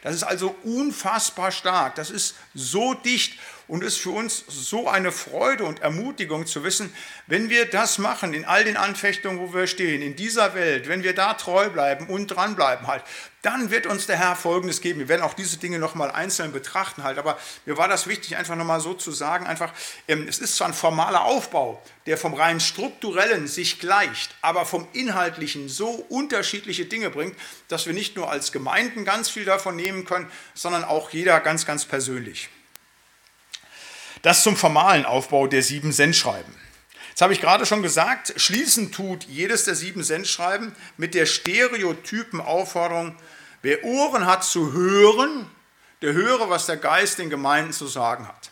das ist also unfassbar stark. Das ist so dicht und ist für uns so eine Freude und Ermutigung zu wissen, wenn wir das machen in all den Anfechtungen, wo wir stehen, in dieser Welt, wenn wir da treu bleiben und dranbleiben halt, dann wird uns der Herr Folgendes geben. Wir werden auch diese Dinge nochmal einzeln betrachten halt, aber mir war das wichtig, einfach nochmal so zu sagen, einfach, ähm, es ist zwar ein formaler Aufbau, der vom rein strukturellen sich gleicht, aber vom inhaltlichen so unterschiedliche Dinge bringt, dass wir nicht nur als Gemeinden ganz viel davon nehmen können, sondern auch jeder ganz, ganz persönlich. Das zum formalen Aufbau der sieben Sendschreiben. Jetzt habe ich gerade schon gesagt, schließen tut jedes der sieben Sendschreiben mit der stereotypen Aufforderung, wer Ohren hat zu hören, der höre, was der Geist den Gemeinden zu sagen hat.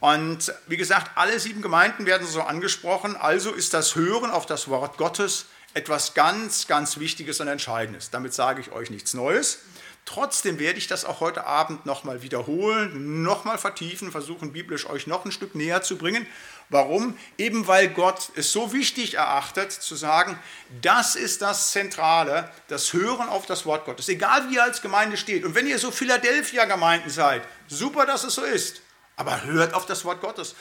Und wie gesagt, alle sieben Gemeinden werden so angesprochen, also ist das Hören auf das Wort Gottes etwas ganz, ganz Wichtiges und Entscheidendes. Damit sage ich euch nichts Neues. Trotzdem werde ich das auch heute Abend nochmal wiederholen, nochmal vertiefen, versuchen biblisch euch noch ein Stück näher zu bringen. Warum? Eben weil Gott es so wichtig erachtet, zu sagen, das ist das Zentrale, das Hören auf das Wort Gottes, egal wie ihr als Gemeinde steht. Und wenn ihr so Philadelphia-Gemeinden seid, super, dass es so ist, aber hört auf das Wort Gottes.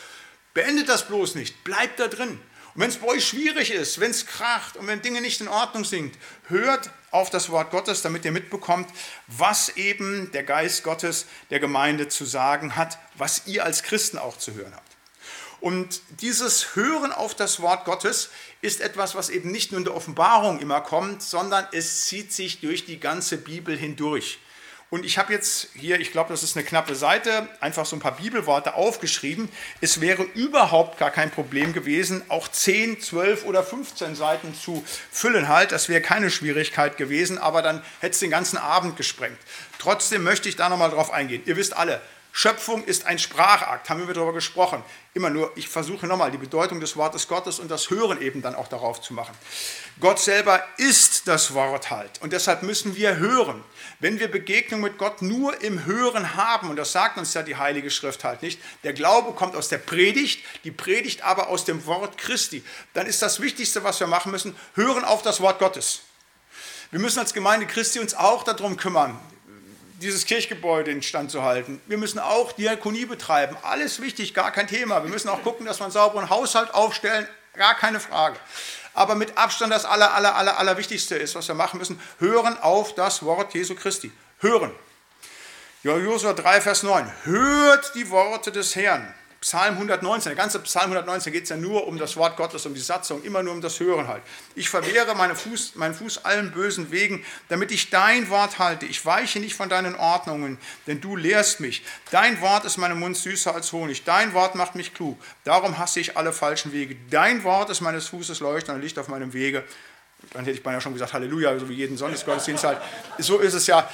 Beendet das bloß nicht, bleibt da drin. Und wenn es bei euch schwierig ist, wenn es kracht und wenn Dinge nicht in Ordnung sind, hört auf das Wort Gottes, damit ihr mitbekommt, was eben der Geist Gottes der Gemeinde zu sagen hat, was ihr als Christen auch zu hören habt. Und dieses Hören auf das Wort Gottes ist etwas, was eben nicht nur in der Offenbarung immer kommt, sondern es zieht sich durch die ganze Bibel hindurch. Und ich habe jetzt hier, ich glaube, das ist eine knappe Seite, einfach so ein paar Bibelworte aufgeschrieben. Es wäre überhaupt gar kein Problem gewesen, auch 10, 12 oder 15 Seiten zu füllen halt. Das wäre keine Schwierigkeit gewesen, aber dann hätte es den ganzen Abend gesprengt. Trotzdem möchte ich da nochmal drauf eingehen. Ihr wisst alle, Schöpfung ist ein Sprachakt, haben wir darüber gesprochen. Immer nur, ich versuche nochmal die Bedeutung des Wortes Gottes und das Hören eben dann auch darauf zu machen. Gott selber ist das Wort halt und deshalb müssen wir hören. Wenn wir Begegnung mit Gott nur im Hören haben, und das sagt uns ja die Heilige Schrift halt nicht, der Glaube kommt aus der Predigt, die Predigt aber aus dem Wort Christi, dann ist das Wichtigste, was wir machen müssen, hören auf das Wort Gottes. Wir müssen als Gemeinde Christi uns auch darum kümmern, dieses Kirchgebäude instand zu halten. Wir müssen auch Diakonie betreiben. Alles wichtig, gar kein Thema. Wir müssen auch gucken, dass wir einen sauberen Haushalt aufstellen. Gar keine Frage. Aber mit Abstand das aller, aller, aller, aller Wichtigste ist, was wir machen müssen, hören auf das Wort Jesu Christi. Hören. Ja, Josua 3, Vers 9. Hört die Worte des Herrn. Psalm 119, der ganze Psalm 119 geht es ja nur um das Wort Gottes, um die Satzung, immer nur um das Hören halt. Ich verwehre meine Fuß, meinen Fuß allen bösen Wegen, damit ich dein Wort halte. Ich weiche nicht von deinen Ordnungen, denn du lehrst mich. Dein Wort ist meinem Mund süßer als Honig. Dein Wort macht mich klug. Darum hasse ich alle falschen Wege. Dein Wort ist meines Fußes Leuchten und Licht auf meinem Wege. Dann hätte ich beinahe schon gesagt Halleluja, so wie jeden Sonntagsgottesdienst halt. So ist es ja.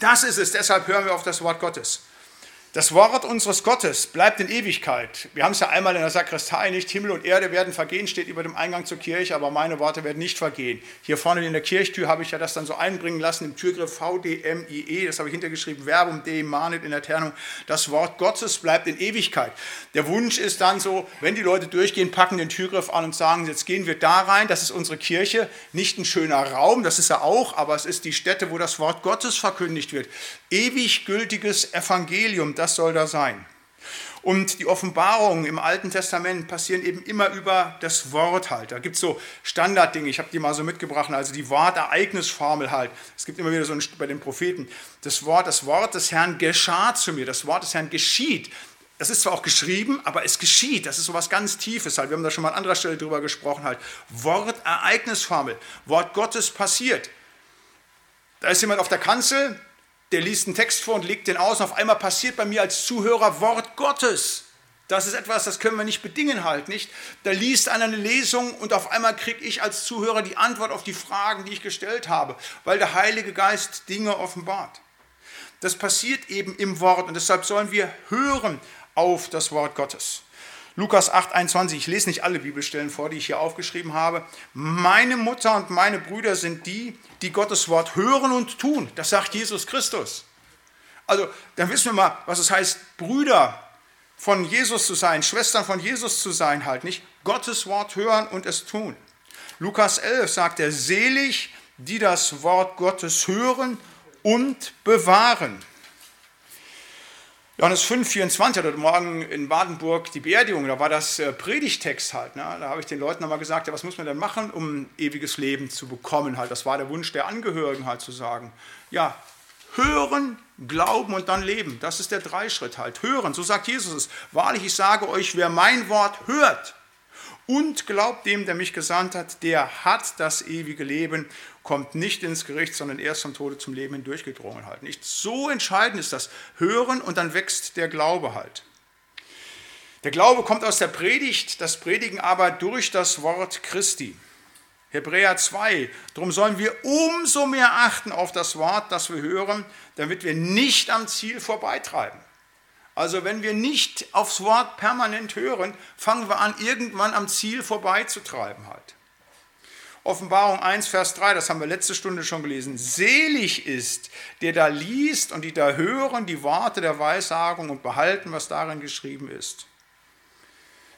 Das ist es, deshalb hören wir auf das Wort Gottes. Das Wort unseres Gottes bleibt in Ewigkeit. Wir haben es ja einmal in der Sakristei nicht. Himmel und Erde werden vergehen, steht über dem Eingang zur Kirche, aber meine Worte werden nicht vergehen. Hier vorne in der Kirchtür habe ich ja das dann so einbringen lassen im Türgriff VDMIE, das habe ich hintergeschrieben, Verbum de manet in Eternum. Das Wort Gottes bleibt in Ewigkeit. Der Wunsch ist dann so, wenn die Leute durchgehen, packen den Türgriff an und sagen, jetzt gehen wir da rein, das ist unsere Kirche, nicht ein schöner Raum, das ist er auch, aber es ist die Stätte, wo das Wort Gottes verkündigt wird. Ewig gültiges Evangelium, das soll da sein. Und die Offenbarungen im Alten Testament passieren eben immer über das Wort halt. Da gibt es so Standarddinge, ich habe die mal so mitgebracht, also die Wortereignisformel halt. Es gibt immer wieder so ein, bei den Propheten, das Wort, das Wort des Herrn geschah zu mir, das Wort des Herrn geschieht. Das ist zwar auch geschrieben, aber es geschieht. Das ist so was ganz Tiefes halt. Wir haben da schon mal an anderer Stelle drüber gesprochen halt. Wortereignisformel, Wort Gottes passiert. Da ist jemand auf der Kanzel, der liest einen Text vor und legt den aus und auf einmal passiert bei mir als Zuhörer Wort Gottes. Das ist etwas, das können wir nicht bedingen halt, nicht? Da liest einer eine Lesung und auf einmal kriege ich als Zuhörer die Antwort auf die Fragen, die ich gestellt habe, weil der Heilige Geist Dinge offenbart. das passiert eben im Wort und deshalb sollen wir hören auf das Wort Gottes. Lukas 8, 21, ich lese nicht alle Bibelstellen vor, die ich hier aufgeschrieben habe. Meine Mutter und meine Brüder sind die, die Gottes Wort hören und tun. Das sagt Jesus Christus. Also, dann wissen wir mal, was es heißt, Brüder von Jesus zu sein, Schwestern von Jesus zu sein, halt nicht. Gottes Wort hören und es tun. Lukas 11 sagt er, selig, die das Wort Gottes hören und bewahren. Johannes 5, 24 heute Morgen in Badenburg die Beerdigung, da war das äh, Predigtext halt. Ne? Da habe ich den Leuten nochmal gesagt, ja, was muss man denn machen, um ewiges Leben zu bekommen halt. Das war der Wunsch der Angehörigen halt zu sagen. Ja, hören, glauben und dann leben. Das ist der Dreischritt halt. Hören, so sagt Jesus es. Wahrlich, ich sage euch, wer mein Wort hört und glaubt dem, der mich gesandt hat, der hat das ewige Leben, kommt nicht ins Gericht, sondern erst vom Tode zum Leben hindurchgedrungen halt. Nicht so entscheidend ist das Hören und dann wächst der Glaube halt. Der Glaube kommt aus der Predigt, das Predigen aber durch das Wort Christi. Hebräer 2. Darum sollen wir umso mehr achten auf das Wort, das wir hören, damit wir nicht am Ziel vorbeitreiben. Also wenn wir nicht aufs Wort permanent hören, fangen wir an, irgendwann am Ziel vorbeizutreiben halt. Offenbarung 1, Vers 3, das haben wir letzte Stunde schon gelesen. Selig ist, der da liest und die da hören die Worte der Weissagung und behalten, was darin geschrieben ist.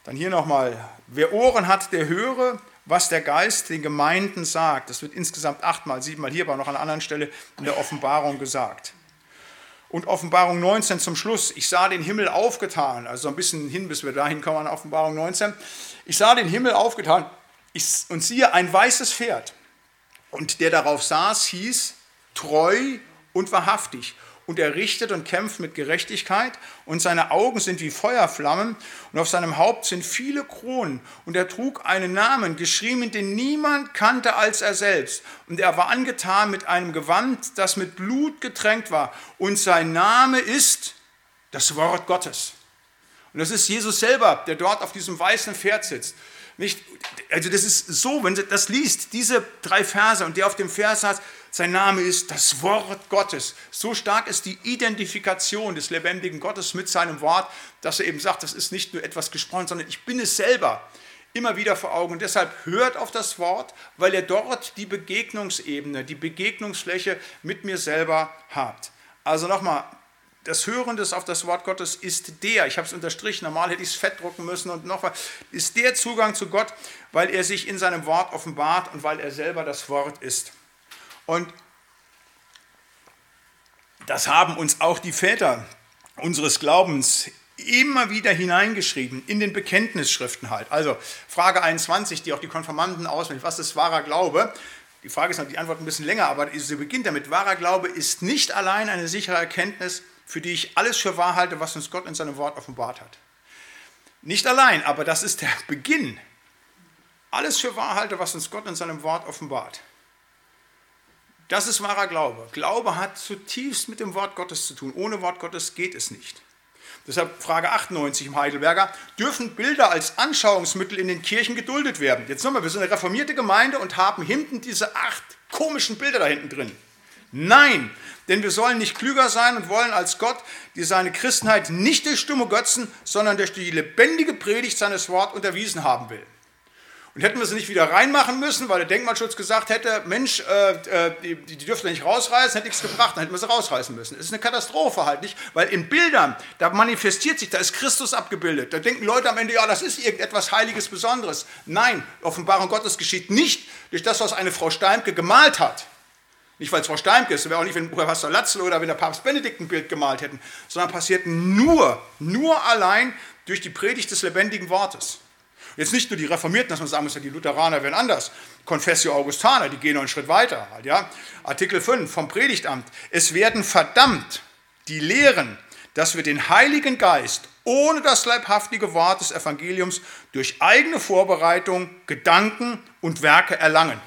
Dann hier nochmal, wer Ohren hat, der höre, was der Geist den Gemeinden sagt. Das wird insgesamt achtmal, siebenmal hier, aber noch an einer anderen Stelle in der Offenbarung gesagt. Und Offenbarung 19 zum Schluss. Ich sah den Himmel aufgetan, also ein bisschen hin, bis wir dahin kommen an Offenbarung 19. Ich sah den Himmel aufgetan ich, und siehe ein weißes Pferd. Und der darauf saß, hieß treu und wahrhaftig und er richtet und kämpft mit Gerechtigkeit und seine Augen sind wie Feuerflammen und auf seinem Haupt sind viele Kronen und er trug einen Namen, geschrieben, den niemand kannte als er selbst und er war angetan mit einem Gewand, das mit Blut getränkt war und sein Name ist das Wort Gottes. Und das ist Jesus selber, der dort auf diesem weißen Pferd sitzt. Nicht, also das ist so, wenn du das liest, diese drei Verse und der auf dem Vers hat, sein Name ist das Wort Gottes. So stark ist die Identifikation des lebendigen Gottes mit seinem Wort, dass er eben sagt, das ist nicht nur etwas gesprochen, sondern ich bin es selber immer wieder vor Augen. Und deshalb hört auf das Wort, weil ihr dort die Begegnungsebene, die Begegnungsfläche mit mir selber habt. Also nochmal, das Hören des auf das Wort Gottes ist der, ich habe es unterstrichen, normal hätte ich es fett drucken müssen und noch was, ist der Zugang zu Gott, weil er sich in seinem Wort offenbart und weil er selber das Wort ist. Und das haben uns auch die Väter unseres Glaubens immer wieder hineingeschrieben in den Bekenntnisschriften halt. Also Frage 21, die auch die Konfirmanden auswählen, was ist wahrer Glaube? Die Frage ist die Antwort ein bisschen länger, aber sie beginnt damit, wahrer Glaube ist nicht allein eine sichere Erkenntnis, für die ich alles für wahr halte, was uns Gott in seinem Wort offenbart hat. Nicht allein, aber das ist der Beginn. Alles für wahr halte, was uns Gott in seinem Wort offenbart. Das ist wahrer Glaube. Glaube hat zutiefst mit dem Wort Gottes zu tun. Ohne Wort Gottes geht es nicht. Deshalb Frage 98 im Heidelberger, dürfen Bilder als Anschauungsmittel in den Kirchen geduldet werden? Jetzt nochmal, wir sind eine reformierte Gemeinde und haben hinten diese acht komischen Bilder da hinten drin. Nein, denn wir sollen nicht klüger sein und wollen als Gott, die seine Christenheit nicht durch stumme Götzen, sondern durch die lebendige Predigt seines Wortes unterwiesen haben will. Und hätten wir sie nicht wieder reinmachen müssen, weil der Denkmalschutz gesagt hätte, Mensch, äh, äh die, die dürfen nicht rausreißen, hätte nichts gebracht, dann hätten wir sie rausreißen müssen. Es ist eine Katastrophe halt nicht, weil in Bildern, da manifestiert sich, da ist Christus abgebildet. Da denken Leute am Ende, ja, das ist irgendetwas Heiliges, Besonderes. Nein, Offenbarung Gottes geschieht nicht durch das, was eine Frau Steimke gemalt hat. Nicht, weil es Frau Steimke ist, wäre auch nicht, wenn Pastor Latzl oder wenn der Papst Benedikt ein Bild gemalt hätten, sondern passiert nur, nur allein durch die Predigt des lebendigen Wortes. Jetzt nicht nur die Reformierten, dass man sagen muss, die Lutheraner werden anders. Confessio Augustana, die gehen noch einen Schritt weiter. Halt, ja? Artikel 5 vom Predigtamt. Es werden verdammt die Lehren, dass wir den Heiligen Geist ohne das leibhaftige Wort des Evangeliums durch eigene Vorbereitung, Gedanken und Werke erlangen.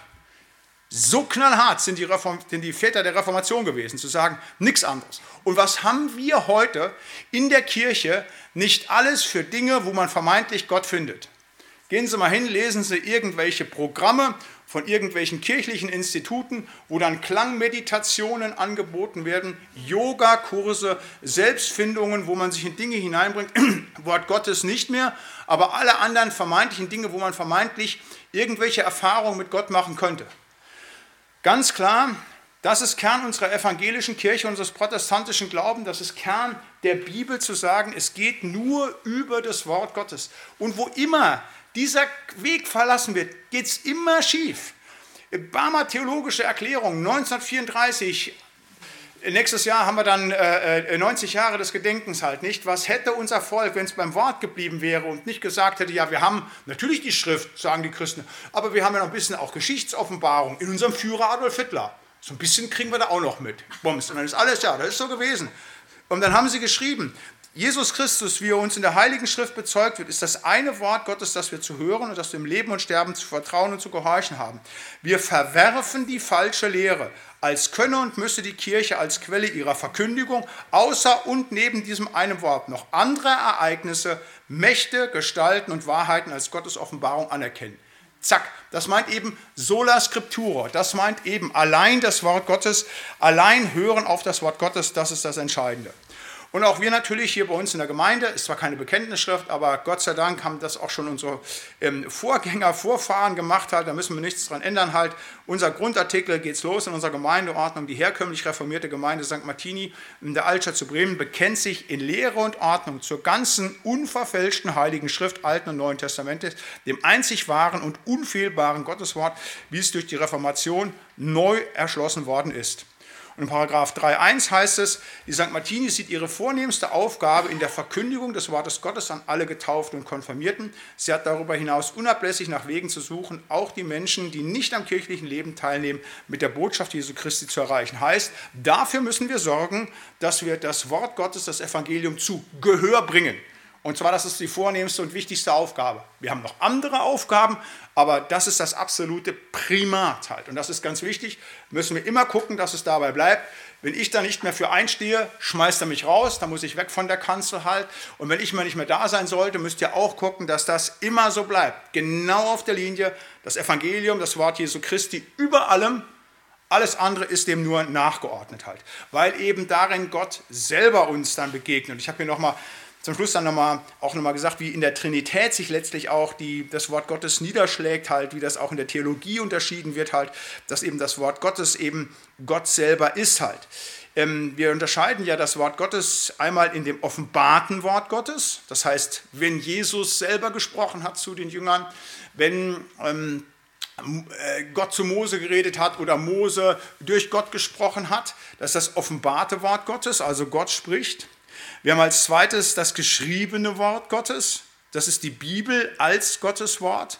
So knallhart sind die, Reform, sind die Väter der Reformation gewesen, zu sagen, nichts anderes. Und was haben wir heute in der Kirche nicht alles für Dinge, wo man vermeintlich Gott findet? Gehen Sie mal hin, lesen Sie irgendwelche Programme, von irgendwelchen kirchlichen Instituten, wo dann Klangmeditationen angeboten werden, Yogakurse, Selbstfindungen, wo man sich in Dinge hineinbringt, Wort Gottes nicht mehr, aber alle anderen vermeintlichen Dinge, wo man vermeintlich irgendwelche Erfahrungen mit Gott machen könnte. Ganz klar, das ist Kern unserer evangelischen Kirche, unseres protestantischen Glaubens, das ist Kern der Bibel zu sagen, es geht nur über das Wort Gottes. Und wo immer dieser Weg verlassen wird, geht es immer schief. Barmer Theologische Erklärung 1934, nächstes Jahr haben wir dann äh, 90 äh, Jahre des Gedenkens halt nicht. Was hätte unser Volk, wenn es beim Wort geblieben wäre und nicht gesagt hätte, ja, wir haben natürlich die Schrift, sagen die Christen, aber wir haben ja noch ein bisschen auch Geschichtsoffenbarung in unserem Führer Adolf Hitler. So ein bisschen kriegen wir da auch noch mit. Bums. Und dann ist alles, ja, das ist so gewesen. Und dann haben sie geschrieben, Jesus Christus, wie er uns in der Heiligen Schrift bezeugt wird, ist das eine Wort Gottes, das wir zu hören und das wir im Leben und Sterben zu vertrauen und zu gehorchen haben. Wir verwerfen die falsche Lehre, als könne und müsse die Kirche als Quelle ihrer Verkündigung außer und neben diesem einen Wort noch andere Ereignisse, Mächte, Gestalten und Wahrheiten als Gottes Offenbarung anerkennen. Zack, das meint eben sola scriptura, das meint eben allein das Wort Gottes, allein hören auf das Wort Gottes, das ist das Entscheidende. Und auch wir natürlich hier bei uns in der Gemeinde, ist zwar keine Bekenntnisschrift, aber Gott sei Dank haben das auch schon unsere ähm, Vorgänger, Vorfahren gemacht halt, da müssen wir nichts dran ändern halt. Unser Grundartikel geht's los in unserer Gemeindeordnung. Die herkömmlich reformierte Gemeinde St. Martini in der Altstadt zu Bremen bekennt sich in Lehre und Ordnung zur ganzen unverfälschten Heiligen Schrift Alten und Neuen Testamentes, dem einzig wahren und unfehlbaren Gotteswort, wie es durch die Reformation neu erschlossen worden ist. In Paragraph 3.1 heißt es, die St. Martini sieht ihre vornehmste Aufgabe in der Verkündigung des Wortes Gottes an alle Getauften und Konfirmierten. Sie hat darüber hinaus unablässig nach Wegen zu suchen, auch die Menschen, die nicht am kirchlichen Leben teilnehmen, mit der Botschaft Jesu Christi zu erreichen. Heißt, dafür müssen wir sorgen, dass wir das Wort Gottes, das Evangelium zu Gehör bringen. Und zwar, das ist die vornehmste und wichtigste Aufgabe. Wir haben noch andere Aufgaben, aber das ist das absolute Primat halt. Und das ist ganz wichtig. Müssen wir immer gucken, dass es dabei bleibt. Wenn ich da nicht mehr für einstehe, schmeißt er mich raus, dann muss ich weg von der Kanzel halt. Und wenn ich mal nicht mehr da sein sollte, müsst ihr auch gucken, dass das immer so bleibt. Genau auf der Linie. Das Evangelium, das Wort Jesu Christi über allem. Alles andere ist dem nur nachgeordnet halt. Weil eben darin Gott selber uns dann begegnet. Ich habe hier nochmal zum Schluss dann nochmal, auch nochmal gesagt, wie in der Trinität sich letztlich auch die, das Wort Gottes niederschlägt, halt, wie das auch in der Theologie unterschieden wird, halt, dass eben das Wort Gottes eben Gott selber ist halt. Ähm, wir unterscheiden ja das Wort Gottes einmal in dem offenbarten Wort Gottes, das heißt, wenn Jesus selber gesprochen hat zu den Jüngern, wenn ähm, äh, Gott zu Mose geredet hat oder Mose durch Gott gesprochen hat, das ist das offenbarte Wort Gottes, also Gott spricht. Wir haben als zweites das geschriebene Wort Gottes. Das ist die Bibel als Gottes Wort.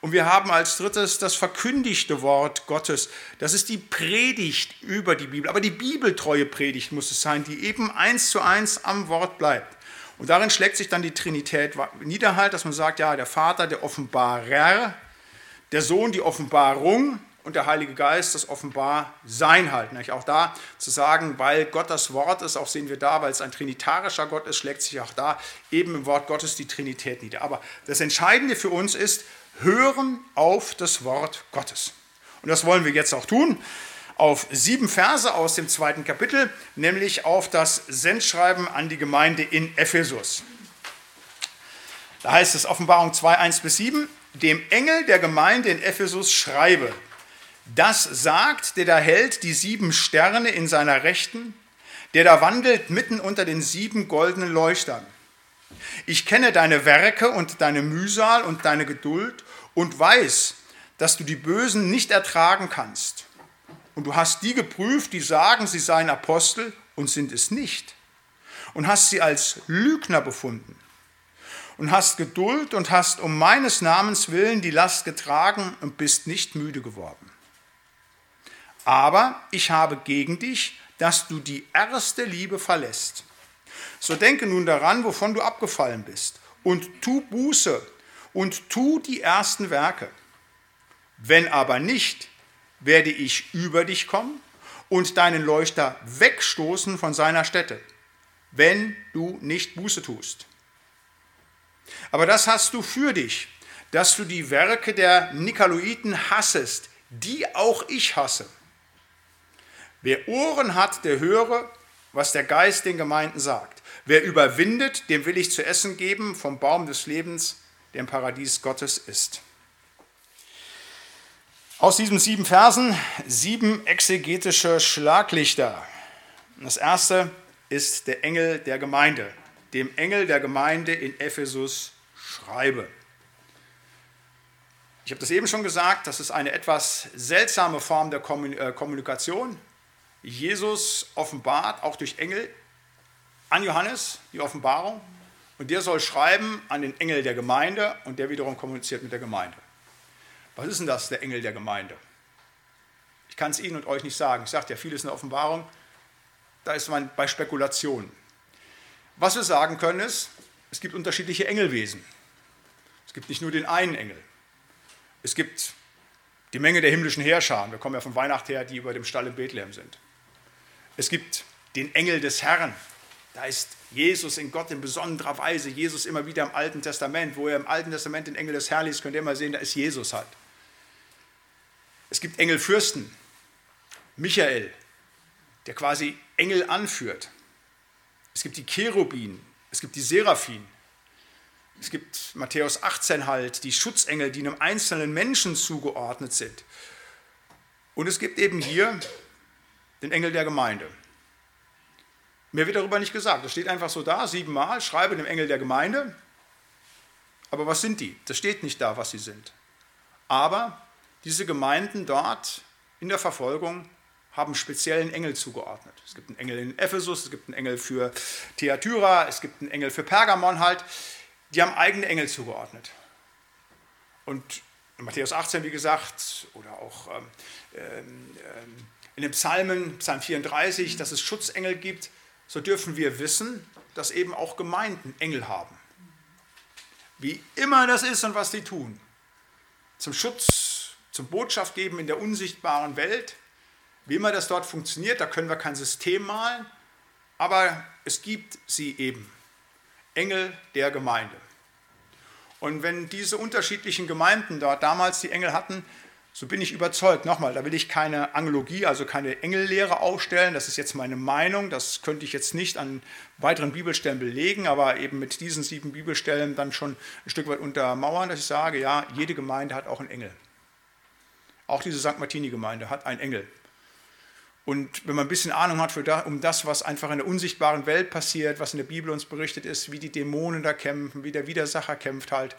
Und wir haben als drittes das verkündigte Wort Gottes. Das ist die Predigt über die Bibel. Aber die bibeltreue Predigt muss es sein, die eben eins zu eins am Wort bleibt. Und darin schlägt sich dann die Trinität nieder, halt, dass man sagt, ja, der Vater, der Offenbarer, der Sohn, die Offenbarung und der Heilige Geist das offenbar sein halt. Auch da zu sagen, weil Gott das Wort ist, auch sehen wir da, weil es ein trinitarischer Gott ist, schlägt sich auch da eben im Wort Gottes die Trinität nieder. Aber das Entscheidende für uns ist, hören auf das Wort Gottes. Und das wollen wir jetzt auch tun. Auf sieben Verse aus dem zweiten Kapitel, nämlich auf das Sendschreiben an die Gemeinde in Ephesus. Da heißt es Offenbarung 2, 1 bis 7, dem Engel der Gemeinde in Ephesus schreibe, das sagt, der da hält die sieben Sterne in seiner Rechten, der da wandelt mitten unter den sieben goldenen Leuchtern. Ich kenne deine Werke und deine Mühsal und deine Geduld und weiß, dass du die Bösen nicht ertragen kannst. Und du hast die geprüft, die sagen, sie seien Apostel und sind es nicht. Und hast sie als Lügner befunden. Und hast Geduld und hast um meines Namens willen die Last getragen und bist nicht müde geworden. Aber ich habe gegen dich, dass du die erste Liebe verlässt. So denke nun daran, wovon du abgefallen bist, und tu Buße und tu die ersten Werke. Wenn aber nicht, werde ich über dich kommen und deinen Leuchter wegstoßen von seiner Stätte, wenn du nicht Buße tust. Aber das hast du für dich, dass du die Werke der Nikoloiten hassest, die auch ich hasse. Wer Ohren hat, der höre, was der Geist den Gemeinden sagt. Wer überwindet, dem will ich zu essen geben vom Baum des Lebens, der im Paradies Gottes ist. Aus diesen sieben Versen sieben exegetische Schlaglichter. Das erste ist der Engel der Gemeinde, dem Engel der Gemeinde in Ephesus schreibe. Ich habe das eben schon gesagt, das ist eine etwas seltsame Form der äh, Kommunikation. Jesus offenbart auch durch Engel an Johannes die Offenbarung und der soll schreiben an den Engel der Gemeinde und der wiederum kommuniziert mit der Gemeinde. Was ist denn das, der Engel der Gemeinde? Ich kann es Ihnen und euch nicht sagen. Ich sagte ja, vieles in der Offenbarung, da ist man bei Spekulationen. Was wir sagen können ist, es gibt unterschiedliche Engelwesen. Es gibt nicht nur den einen Engel. Es gibt die Menge der himmlischen Herrscher. Wir kommen ja von Weihnachten her, die über dem Stall in Bethlehem sind. Es gibt den Engel des Herrn. Da ist Jesus in Gott in besonderer Weise. Jesus immer wieder im Alten Testament. Wo er im Alten Testament den Engel des Herrn liest, könnt ihr immer sehen, da ist Jesus halt. Es gibt Engelfürsten, Michael, der quasi Engel anführt. Es gibt die Cherubin, es gibt die Seraphim. Es gibt Matthäus 18 halt, die Schutzengel, die einem einzelnen Menschen zugeordnet sind. Und es gibt eben hier den Engel der Gemeinde. Mehr wird darüber nicht gesagt. Das steht einfach so da, siebenmal, schreibe dem Engel der Gemeinde. Aber was sind die? Das steht nicht da, was sie sind. Aber diese Gemeinden dort in der Verfolgung haben speziellen Engel zugeordnet. Es gibt einen Engel in Ephesus, es gibt einen Engel für Theatyra, es gibt einen Engel für Pergamon halt. Die haben eigene Engel zugeordnet. Und in Matthäus 18, wie gesagt, oder auch ähm, ähm, ähm, in den Psalmen, Psalm 34, dass es Schutzengel gibt, so dürfen wir wissen, dass eben auch Gemeinden Engel haben. Wie immer das ist und was sie tun. Zum Schutz zum Botschaft geben in der unsichtbaren Welt. Wie immer das dort funktioniert, da können wir kein System malen, aber es gibt sie eben. Engel der Gemeinde. Und wenn diese unterschiedlichen Gemeinden dort damals die Engel hatten, so bin ich überzeugt, nochmal, da will ich keine Analogie, also keine Engellehre aufstellen, das ist jetzt meine Meinung, das könnte ich jetzt nicht an weiteren Bibelstellen belegen, aber eben mit diesen sieben Bibelstellen dann schon ein Stück weit untermauern, dass ich sage, ja, jede Gemeinde hat auch einen Engel. Auch diese St. Martini-Gemeinde hat einen Engel. Und wenn man ein bisschen Ahnung hat da, um das, was einfach in der unsichtbaren Welt passiert, was in der Bibel uns berichtet ist, wie die Dämonen da kämpfen, wie der Widersacher kämpft halt,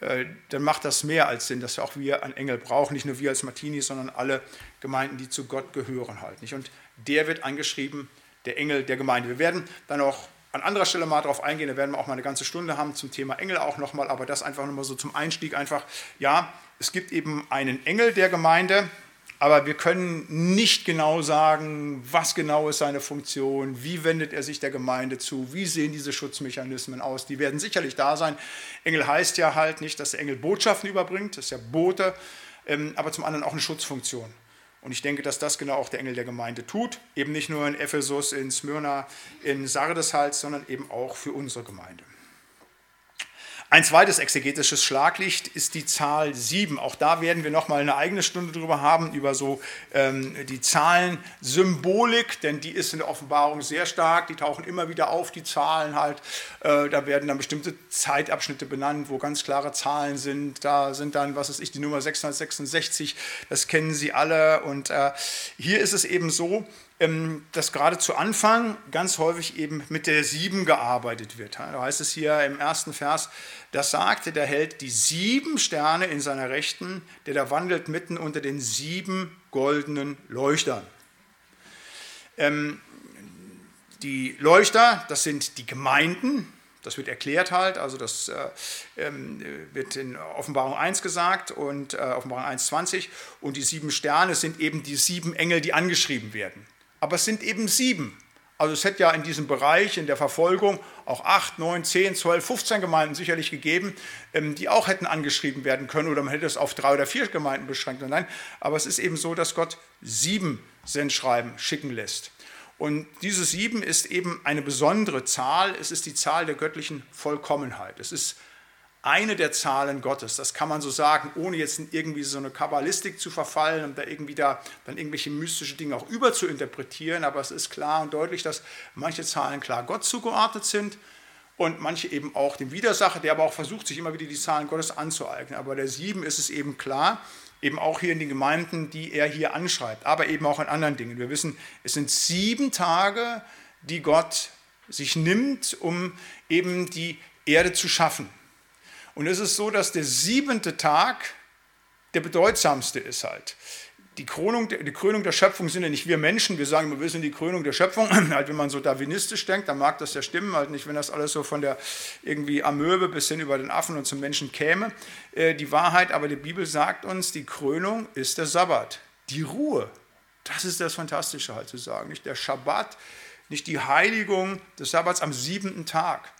dann macht das mehr als Sinn, dass auch wir einen Engel brauchen, nicht nur wir als Martini, sondern alle Gemeinden, die zu Gott gehören halt. Nicht? Und der wird angeschrieben, der Engel der Gemeinde. Wir werden dann auch an anderer Stelle mal darauf eingehen, da werden wir auch mal eine ganze Stunde haben zum Thema Engel auch nochmal, aber das einfach nochmal so zum Einstieg einfach, ja, es gibt eben einen Engel der Gemeinde, aber wir können nicht genau sagen, was genau ist seine Funktion, wie wendet er sich der Gemeinde zu, wie sehen diese Schutzmechanismen aus. Die werden sicherlich da sein. Engel heißt ja halt nicht, dass der Engel Botschaften überbringt, das ist ja Bote, ähm, aber zum anderen auch eine Schutzfunktion. Und ich denke, dass das genau auch der Engel der Gemeinde tut. Eben nicht nur in Ephesus, in Smyrna, in Sardes halt, sondern eben auch für unsere Gemeinde. Ein zweites exegetisches Schlaglicht ist die Zahl 7. Auch da werden wir nochmal eine eigene Stunde drüber haben, über so ähm, die Zahlensymbolik, denn die ist in der Offenbarung sehr stark. Die tauchen immer wieder auf, die Zahlen halt. Äh, da werden dann bestimmte Zeitabschnitte benannt, wo ganz klare Zahlen sind. Da sind dann, was weiß ich, die Nummer 666, das kennen Sie alle. Und äh, hier ist es eben so, dass gerade zu Anfang ganz häufig eben mit der Sieben gearbeitet wird. Da heißt es hier im ersten Vers, das sagte, der hält die sieben Sterne in seiner Rechten, der da wandelt mitten unter den sieben goldenen Leuchtern. Ähm, die Leuchter, das sind die Gemeinden, das wird erklärt halt, also das äh, ähm, wird in Offenbarung 1 gesagt und äh, Offenbarung 1,20 und die sieben Sterne sind eben die sieben Engel, die angeschrieben werden aber es sind eben sieben. Also es hätte ja in diesem Bereich, in der Verfolgung, auch acht, neun, zehn, zwölf, 15 Gemeinden sicherlich gegeben, ähm, die auch hätten angeschrieben werden können oder man hätte es auf drei oder vier Gemeinden beschränkt. Nein, aber es ist eben so, dass Gott sieben Sendschreiben schicken lässt. Und diese sieben ist eben eine besondere Zahl. Es ist die Zahl der göttlichen Vollkommenheit. Es ist eine der Zahlen Gottes. Das kann man so sagen, ohne jetzt irgendwie so eine Kabbalistik zu verfallen und da irgendwie da dann irgendwelche mystische Dinge auch überzuinterpretieren. Aber es ist klar und deutlich, dass manche Zahlen klar Gott zugeordnet sind und manche eben auch dem Widersacher, der aber auch versucht, sich immer wieder die Zahlen Gottes anzueignen. Aber der sieben ist es eben klar, eben auch hier in den Gemeinden, die er hier anschreibt, aber eben auch in anderen Dingen. Wir wissen, es sind sieben Tage, die Gott sich nimmt, um eben die Erde zu schaffen. Und es ist so, dass der siebente Tag der bedeutsamste ist halt. Die Krönung, die Krönung der Schöpfung sind ja nicht wir Menschen, wir sagen immer, wir sind die Krönung der Schöpfung. halt, wenn man so darwinistisch denkt, dann mag das ja stimmen, halt nicht, wenn das alles so von der irgendwie Amöbe bis hin über den Affen und zum Menschen käme. Äh, die Wahrheit, aber die Bibel sagt uns, die Krönung ist der Sabbat, die Ruhe. Das ist das Fantastische halt zu sagen. Nicht der Schabbat, nicht die Heiligung des Sabbats am siebenten Tag.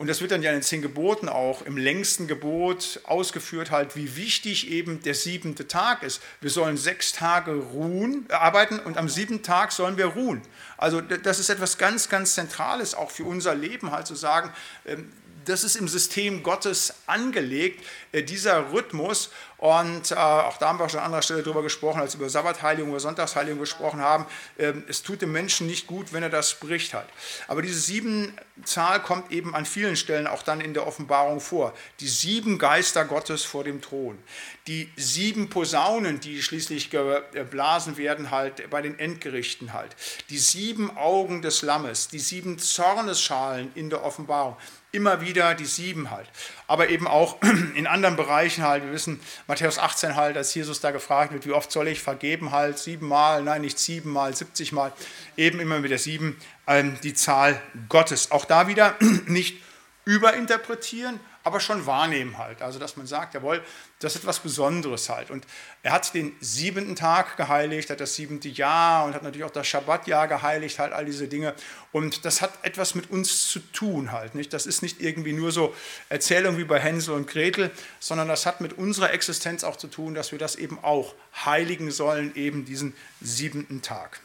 Und das wird dann ja in den zehn Geboten auch im längsten Gebot ausgeführt, halt, wie wichtig eben der siebente Tag ist. Wir sollen sechs Tage ruhen, äh, arbeiten und am siebten Tag sollen wir ruhen. Also das ist etwas ganz, ganz Zentrales auch für unser Leben, halt zu sagen, ähm, das ist im System Gottes angelegt, äh, dieser Rhythmus. Und äh, auch da haben wir schon an anderer Stelle darüber gesprochen, als wir über Sabbatheiligung oder Sonntagsheiligung gesprochen haben. Ähm, es tut dem Menschen nicht gut, wenn er das bricht halt. Aber diese sieben Zahl kommt eben an vielen Stellen auch dann in der Offenbarung vor. Die sieben Geister Gottes vor dem Thron. Die sieben Posaunen, die schließlich geblasen werden halt bei den Endgerichten halt. Die sieben Augen des Lammes. Die sieben Zornesschalen in der Offenbarung immer wieder die sieben halt. Aber eben auch in anderen Bereichen halt. Wir wissen, Matthäus 18 halt, als Jesus da gefragt wird, wie oft soll ich vergeben halt? Siebenmal, nein, nicht siebenmal, siebzigmal. Eben immer mit der sieben ähm, die Zahl Gottes. Auch da wieder nicht überinterpretieren, aber schon wahrnehmen halt. Also, dass man sagt, jawohl, das ist etwas Besonderes halt. Und er hat den siebenten Tag geheiligt, hat das siebente Jahr und hat natürlich auch das Schabbatjahr geheiligt, halt all diese Dinge. Und das hat etwas mit uns zu tun halt. Nicht? Das ist nicht irgendwie nur so Erzählung wie bei Hänsel und Gretel, sondern das hat mit unserer Existenz auch zu tun, dass wir das eben auch heiligen sollen, eben diesen siebenten Tag.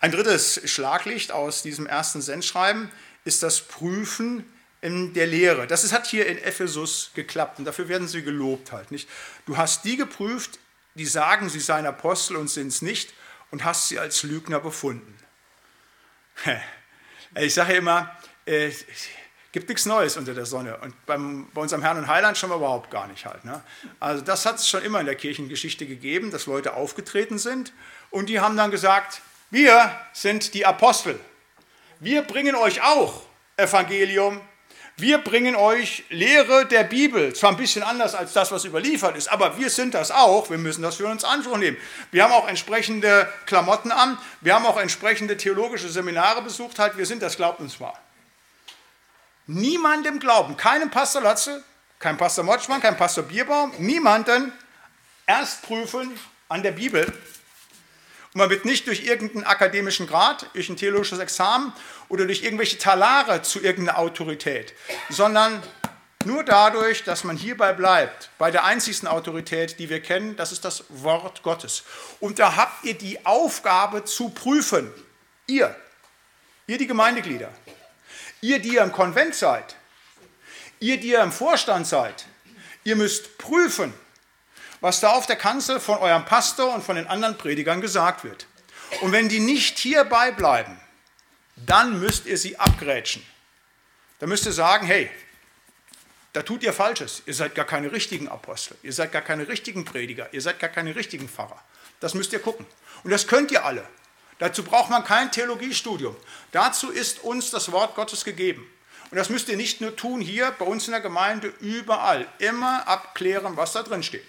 Ein drittes Schlaglicht aus diesem ersten Sendschreiben ist das Prüfen in der Lehre. Das hat hier in Ephesus geklappt und dafür werden sie gelobt halt. Nicht? Du hast die geprüft, die sagen, sie seien Apostel und sind es nicht und hast sie als Lügner befunden. Ich sage immer, äh, gibt nichts Neues unter der Sonne und beim, bei unserem Herrn und Heiland schon mal überhaupt gar nicht halt. Ne? Also das hat es schon immer in der Kirchengeschichte gegeben, dass Leute aufgetreten sind und die haben dann gesagt, wir sind die Apostel. Wir bringen euch auch Evangelium, wir bringen euch Lehre der Bibel, zwar ein bisschen anders als das, was überliefert ist, aber wir sind das auch, wir müssen das für uns Anspruch nehmen. Wir haben auch entsprechende Klamotten an, wir haben auch entsprechende theologische Seminare besucht, halt, wir sind das, glaubt uns mal. Niemandem glauben, keinem Pastor Latze, kein Pastor Motschmann, kein Pastor Bierbaum, niemanden erst prüfen an der Bibel, und man wird nicht durch irgendeinen akademischen Grad, durch ein theologisches Examen oder durch irgendwelche Talare zu irgendeiner Autorität, sondern nur dadurch, dass man hierbei bleibt, bei der einzigsten Autorität, die wir kennen, das ist das Wort Gottes. Und da habt ihr die Aufgabe zu prüfen. Ihr, ihr die Gemeindeglieder, ihr, die ihr im Konvent seid, ihr, die ihr im Vorstand seid, ihr müsst prüfen, was da auf der Kanzel von eurem Pastor und von den anderen Predigern gesagt wird. Und wenn die nicht hierbei bleiben, dann müsst ihr sie abgrätschen. Dann müsst ihr sagen, hey, da tut ihr Falsches. Ihr seid gar keine richtigen Apostel. Ihr seid gar keine richtigen Prediger. Ihr seid gar keine richtigen Pfarrer. Das müsst ihr gucken. Und das könnt ihr alle. Dazu braucht man kein Theologiestudium. Dazu ist uns das Wort Gottes gegeben. Und das müsst ihr nicht nur tun hier bei uns in der Gemeinde, überall. Immer abklären, was da drin steht.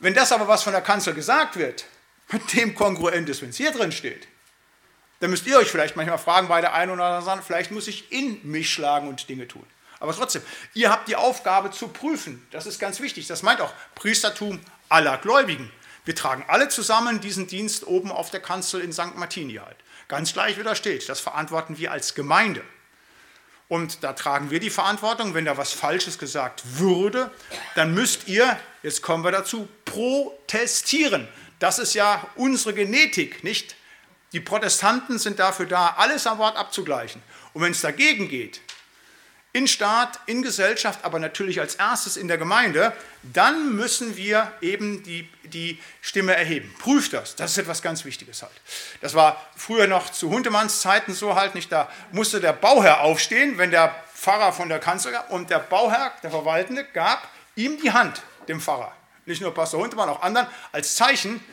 Wenn das aber, was von der Kanzel gesagt wird, mit dem kongruent ist, wenn es hier drin steht, dann müsst ihr euch vielleicht manchmal fragen bei der einen oder anderen Sache, vielleicht muss ich in mich schlagen und Dinge tun. Aber trotzdem, ihr habt die Aufgabe zu prüfen. Das ist ganz wichtig. Das meint auch Priestertum aller Gläubigen. Wir tragen alle zusammen diesen Dienst oben auf der Kanzel in St. Martini halt. Ganz gleich, wie da steht. Das verantworten wir als Gemeinde. Und da tragen wir die Verantwortung, wenn da was Falsches gesagt würde, dann müsst ihr, jetzt kommen wir dazu, protestieren. Das ist ja unsere Genetik, nicht? Die Protestanten sind dafür da, alles am Wort abzugleichen. Und wenn es dagegen geht, in Staat, in Gesellschaft, aber natürlich als erstes in der Gemeinde, dann müssen wir eben die, die Stimme erheben. Prüft das. Das ist etwas ganz Wichtiges halt. Das war früher noch zu Hundemanns Zeiten so halt nicht. Da musste der Bauherr aufstehen, wenn der Pfarrer von der Kanzel gab. Und der Bauherr, der Verwaltende, gab ihm die Hand, dem Pfarrer. Nicht nur Pastor Hundemann, auch anderen, als Zeichen,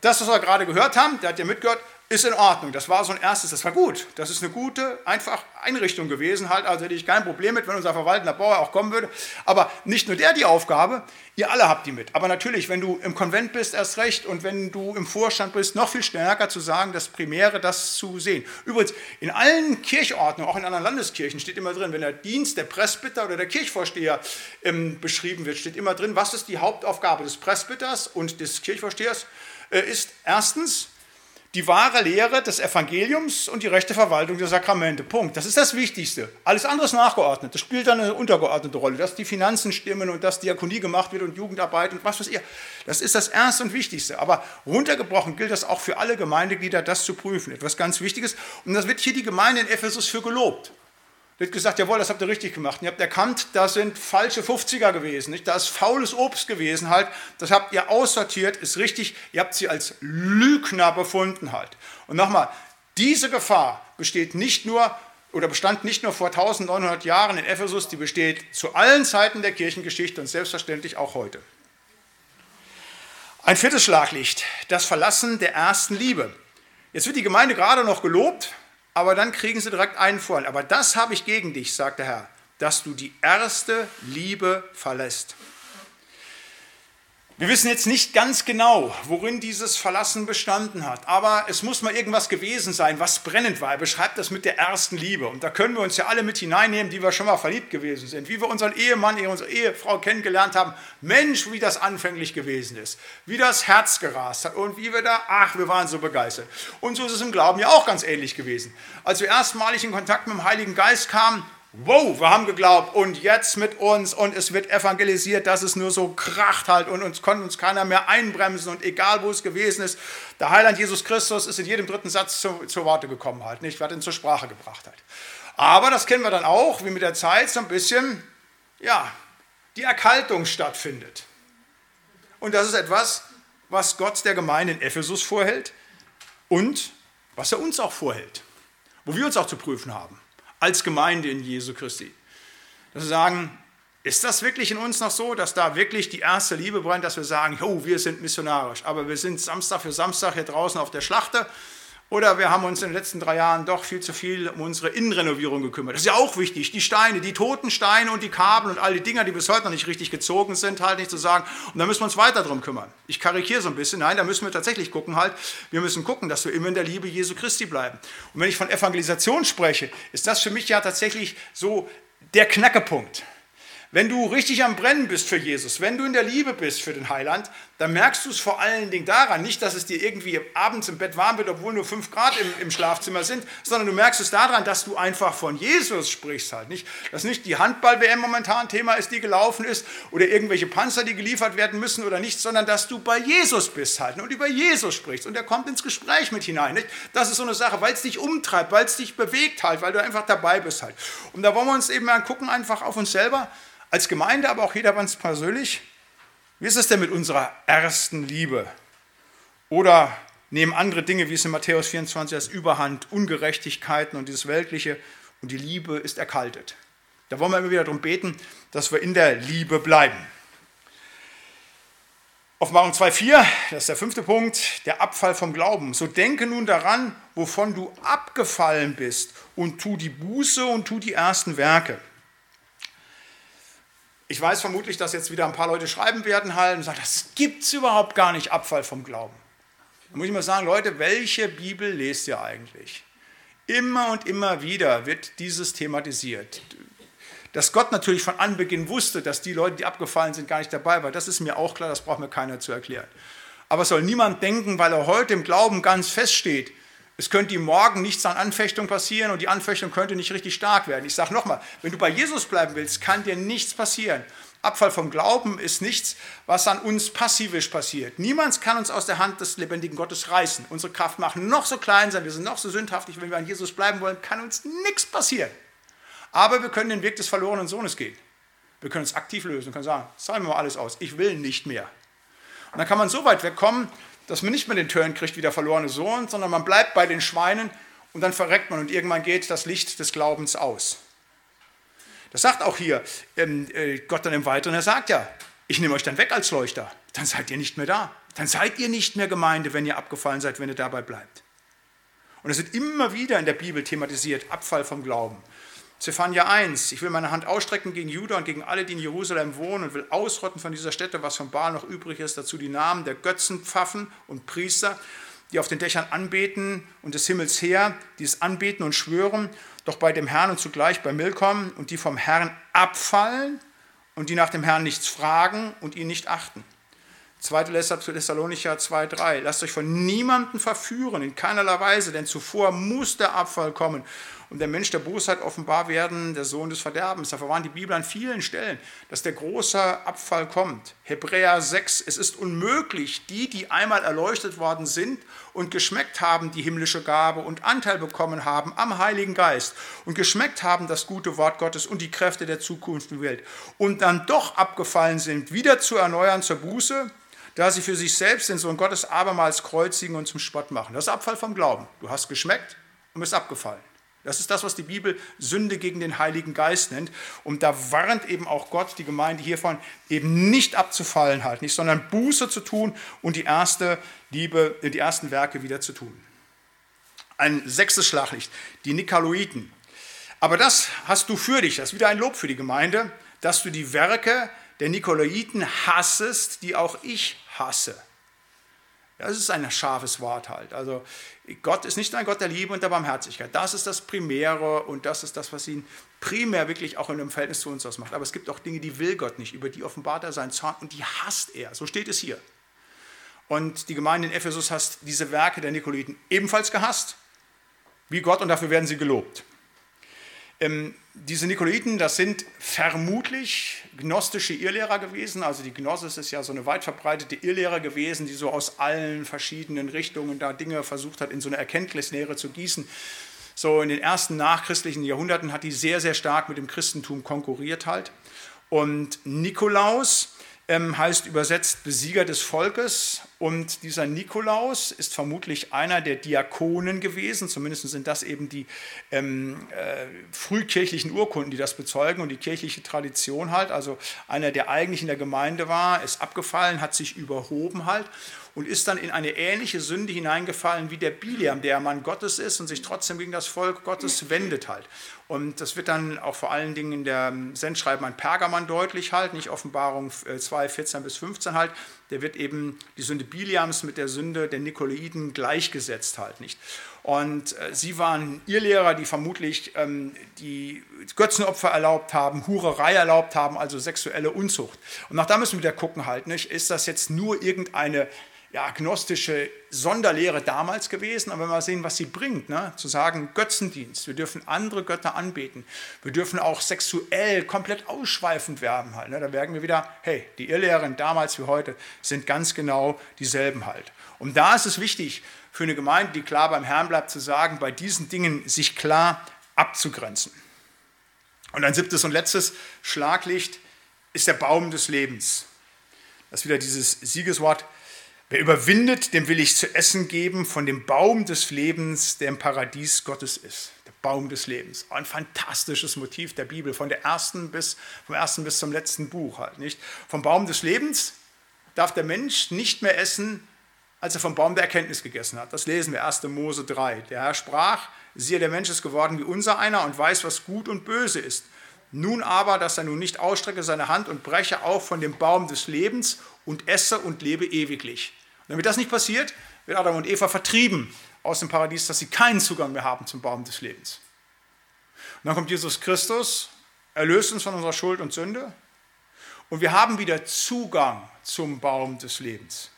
das, was wir gerade gehört haben, der hat ja mitgehört, ist in Ordnung. Das war so ein erstes, das war gut. Das ist eine gute, einfach Einrichtung gewesen halt. Also hätte ich kein Problem mit, wenn unser verwaltender Bauer auch kommen würde. Aber nicht nur der die Aufgabe, ihr alle habt die mit. Aber natürlich, wenn du im Konvent bist, erst recht und wenn du im Vorstand bist, noch viel stärker zu sagen, das Primäre, das zu sehen. Übrigens, in allen Kirchordnungen, auch in anderen Landeskirchen, steht immer drin, wenn der Dienst der Presbyter oder der Kirchvorsteher ähm, beschrieben wird, steht immer drin, was ist die Hauptaufgabe des Presbyters und des Kirchvorstehers, äh, ist erstens, die wahre Lehre des Evangeliums und die rechte Verwaltung der Sakramente. Punkt. Das ist das Wichtigste. Alles andere ist nachgeordnet. Das spielt dann eine untergeordnete Rolle. Dass die Finanzen stimmen und dass Diakonie gemacht wird und Jugendarbeit und was weiß ich. Das ist das Erste und Wichtigste. Aber runtergebrochen gilt das auch für alle Gemeindeglieder, das zu prüfen. Etwas ganz Wichtiges. Und das wird hier die Gemeinde in Ephesus für gelobt. Wird gesagt, jawohl, das habt ihr richtig gemacht. Und ihr habt erkannt, da sind falsche 50er gewesen. Nicht? Da ist faules Obst gewesen halt. Das habt ihr aussortiert, ist richtig. Ihr habt sie als Lügner befunden halt. Und nochmal, diese Gefahr besteht nicht nur oder bestand nicht nur vor 1900 Jahren in Ephesus, die besteht zu allen Zeiten der Kirchengeschichte und selbstverständlich auch heute. Ein viertes Schlaglicht, das Verlassen der ersten Liebe. Jetzt wird die Gemeinde gerade noch gelobt, aber dann kriegen sie direkt einen Vorhalt. Aber das habe ich gegen dich, sagt der Herr, dass du die erste Liebe verlässt. Wir wissen jetzt nicht ganz genau, worin dieses Verlassen bestanden hat, aber es muss mal irgendwas gewesen sein, was brennend war. Er beschreibt das mit der ersten Liebe. Und da können wir uns ja alle mit hineinnehmen, die wir schon mal verliebt gewesen sind. Wie wir unseren Ehemann, unsere Ehefrau kennengelernt haben. Mensch, wie das anfänglich gewesen ist. Wie das Herz gerast hat und wie wir da, ach, wir waren so begeistert. Und so ist es im Glauben ja auch ganz ähnlich gewesen. Als wir erstmalig in Kontakt mit dem Heiligen Geist kamen, wow, wir haben geglaubt und jetzt mit uns und es wird evangelisiert, dass es nur so kracht halt und uns konnte uns keiner mehr einbremsen und egal wo es gewesen ist, der Heiland Jesus Christus ist in jedem dritten Satz zu, zu Worte gekommen halt, nicht, was ihn zur Sprache gebracht hat. Aber das kennen wir dann auch, wie mit der Zeit so ein bisschen, ja, die Erkaltung stattfindet. Und das ist etwas, was Gott der Gemeinde in Ephesus vorhält und was er uns auch vorhält, wo wir uns auch zu prüfen haben als Gemeinde in Jesu Christi. Dass wir sagen, ist das wirklich in uns noch so, dass da wirklich die erste Liebe brennt, dass wir sagen, oh, wir sind missionarisch, aber wir sind Samstag für Samstag hier draußen auf der Schlachte oder wir haben uns in den letzten drei Jahren doch viel zu viel um unsere Innenrenovierung gekümmert. Das ist ja auch wichtig. Die Steine, die toten Steine und die Kabel und all die Dinger, die bis heute noch nicht richtig gezogen sind, halt nicht zu sagen. Und da müssen wir uns weiter drum kümmern. Ich karikiere so ein bisschen. Nein, da müssen wir tatsächlich gucken halt. Wir müssen gucken, dass wir immer in der Liebe Jesu Christi bleiben. Und wenn ich von Evangelisation spreche, ist das für mich ja tatsächlich so der Knackepunkt. Wenn du richtig am Brennen bist für Jesus, wenn du in der Liebe bist für den Heiland, dann merkst du es vor allen Dingen daran, nicht, dass es dir irgendwie abends im Bett warm wird, obwohl nur fünf Grad im, im Schlafzimmer sind, sondern du merkst es daran, dass du einfach von Jesus sprichst halt. Nicht, dass nicht die Handball-WM momentan Thema ist, die gelaufen ist, oder irgendwelche Panzer, die geliefert werden müssen oder nicht, sondern dass du bei Jesus bist halt und über Jesus sprichst und er kommt ins Gespräch mit hinein. Nicht? Das ist so eine Sache, weil es dich umtreibt, weil es dich bewegt halt, weil du einfach dabei bist halt. Und da wollen wir uns eben mal gucken, einfach auf uns selber, als Gemeinde, aber auch jeder persönlich. Wie ist es denn mit unserer ersten Liebe? Oder nehmen andere Dinge, wie es in Matthäus 24 als Überhand, Ungerechtigkeiten und dieses Weltliche und die Liebe ist erkaltet. Da wollen wir immer wieder darum beten, dass wir in der Liebe bleiben. Offenbarung 2,4, das ist der fünfte Punkt, der Abfall vom Glauben. So denke nun daran, wovon du abgefallen bist und tu die Buße und tu die ersten Werke. Ich weiß vermutlich, dass jetzt wieder ein paar Leute schreiben werden halt und sagen, das gibt es überhaupt gar nicht, Abfall vom Glauben. Da muss ich mal sagen, Leute, welche Bibel lest ihr eigentlich? Immer und immer wieder wird dieses thematisiert. Dass Gott natürlich von Anbeginn wusste, dass die Leute, die abgefallen sind, gar nicht dabei waren, das ist mir auch klar, das braucht mir keiner zu erklären. Aber es soll niemand denken, weil er heute im Glauben ganz feststeht, es könnte ihm morgen nichts an Anfechtung passieren und die Anfechtung könnte nicht richtig stark werden. Ich sage nochmal, wenn du bei Jesus bleiben willst, kann dir nichts passieren. Abfall vom Glauben ist nichts, was an uns passivisch passiert. Niemand kann uns aus der Hand des lebendigen Gottes reißen. Unsere Kraft mag noch so klein sein, wir sind noch so sündhaftig, wenn wir an Jesus bleiben wollen, kann uns nichts passieren. Aber wir können den Weg des verlorenen Sohnes gehen. Wir können es aktiv lösen und können sagen, zahlen wir mal alles aus, ich will nicht mehr. Und dann kann man so weit wegkommen, dass man nicht mehr den Turn kriegt wie der verlorene Sohn, sondern man bleibt bei den Schweinen und dann verreckt man und irgendwann geht das Licht des Glaubens aus. Das sagt auch hier ähm, äh, Gott dann im Weiteren, er sagt ja, ich nehme euch dann weg als Leuchter, dann seid ihr nicht mehr da. Dann seid ihr nicht mehr Gemeinde, wenn ihr abgefallen seid, wenn ihr dabei bleibt. Und es wird immer wieder in der Bibel thematisiert, Abfall vom Glauben. Zephania 1, ich will meine Hand ausstrecken gegen Juda und gegen alle, die in Jerusalem wohnen und will ausrotten von dieser Stätte, was von Baal noch übrig ist, dazu die Namen der Götzenpfaffen und Priester, die auf den Dächern anbeten und des Himmels her, die es anbeten und schwören, doch bei dem Herrn und zugleich bei Milkom und die vom Herrn abfallen und die nach dem Herrn nichts fragen und ihn nicht achten. 2. Thessalonicher 2,3. Lasst euch von niemandem verführen, in keinerlei Weise, denn zuvor muss der Abfall kommen und der Mensch der Bosheit offenbar werden, der Sohn des Verderbens. Dafür waren die Bibel an vielen Stellen, dass der große Abfall kommt. Hebräer 6, es ist unmöglich, die, die einmal erleuchtet worden sind und geschmeckt haben die himmlische Gabe und Anteil bekommen haben am Heiligen Geist und geschmeckt haben das gute Wort Gottes und die Kräfte der zukünftigen Welt und dann doch abgefallen sind, wieder zu erneuern zur Buße, da sie für sich selbst den Sohn Gottes abermals kreuzigen und zum Spott machen. Das ist Abfall vom Glauben. Du hast geschmeckt und bist abgefallen. Das ist das, was die Bibel Sünde gegen den Heiligen Geist nennt. Und da warnt eben auch Gott die Gemeinde hiervon, eben nicht abzufallen halt nicht, sondern Buße zu tun und die erste Liebe, die ersten Werke wieder zu tun. Ein sechstes Schlaglicht, die Nikoloiten. Aber das hast du für dich, das ist wieder ein Lob für die Gemeinde, dass du die Werke der Nikolaiten hassest, die auch ich hasse. Das ist ein scharfes Wort halt. Also Gott ist nicht ein Gott der Liebe und der Barmherzigkeit. Das ist das Primäre und das ist das, was ihn primär wirklich auch in einem Verhältnis zu uns ausmacht. Aber es gibt auch Dinge, die will Gott nicht, über die offenbart er seinen Zorn und die hasst er. So steht es hier. Und die Gemeinde in Ephesus hat diese Werke der Nikolaiten ebenfalls gehasst, wie Gott, und dafür werden sie gelobt. Ähm, diese Nikolaiten, das sind vermutlich gnostische Irrlehrer gewesen. Also die Gnosis ist ja so eine weit verbreitete Irrlehre gewesen, die so aus allen verschiedenen Richtungen da Dinge versucht hat, in so eine Erkenntnislehre zu gießen. So in den ersten nachchristlichen Jahrhunderten hat die sehr, sehr stark mit dem Christentum konkurriert halt. Und Nikolaus heißt übersetzt Besieger des Volkes. Und dieser Nikolaus ist vermutlich einer der Diakonen gewesen, zumindest sind das eben die ähm, äh, frühkirchlichen Urkunden, die das bezeugen und die kirchliche Tradition halt. Also einer, der eigentlich in der Gemeinde war, ist abgefallen, hat sich überhoben halt und ist dann in eine ähnliche Sünde hineingefallen wie der Biliam, der Mann Gottes ist und sich trotzdem gegen das Volk Gottes wendet halt. Und das wird dann auch vor allen Dingen in der Sendschreiben an Pergamon deutlich halt, nicht Offenbarung 2, 14 bis 15 halt. Der wird eben die Sünde Biliams mit der Sünde der Nikolaiten gleichgesetzt halt nicht. Und äh, sie waren Irrlehrer, die vermutlich ähm, die Götzenopfer erlaubt haben, Hurerei erlaubt haben, also sexuelle Unzucht. Und nach da müssen wir wieder gucken halt, nicht? Ist das jetzt nur irgendeine ja, agnostische Sonderlehre damals gewesen, aber wenn wir sehen, was sie bringt, ne? zu sagen, Götzendienst, wir dürfen andere Götter anbeten, wir dürfen auch sexuell komplett ausschweifend werden halt. Ne? Da merken wir wieder, hey, die Irrlehren damals wie heute sind ganz genau dieselben halt. Und da ist es wichtig für eine Gemeinde, die klar beim Herrn bleibt, zu sagen, bei diesen Dingen sich klar abzugrenzen. Und ein siebtes und letztes Schlaglicht ist der Baum des Lebens. Das ist wieder dieses Siegeswort Wer überwindet, dem will ich zu essen geben von dem Baum des Lebens, der im Paradies Gottes ist. Der Baum des Lebens. Ein fantastisches Motiv der Bibel, von der ersten bis, vom ersten bis zum letzten Buch halt, nicht? Vom Baum des Lebens darf der Mensch nicht mehr essen, als er vom Baum der Erkenntnis gegessen hat. Das lesen wir 1. Mose 3. Der Herr sprach, siehe, der Mensch ist geworden wie unser einer und weiß, was gut und böse ist. Nun aber, dass er nun nicht ausstrecke seine Hand und breche auch von dem Baum des Lebens und esse und lebe ewiglich. Und damit das nicht passiert, wird Adam und Eva vertrieben aus dem Paradies, dass sie keinen Zugang mehr haben zum Baum des Lebens. Und dann kommt Jesus Christus, erlöst uns von unserer Schuld und Sünde und wir haben wieder Zugang zum Baum des Lebens.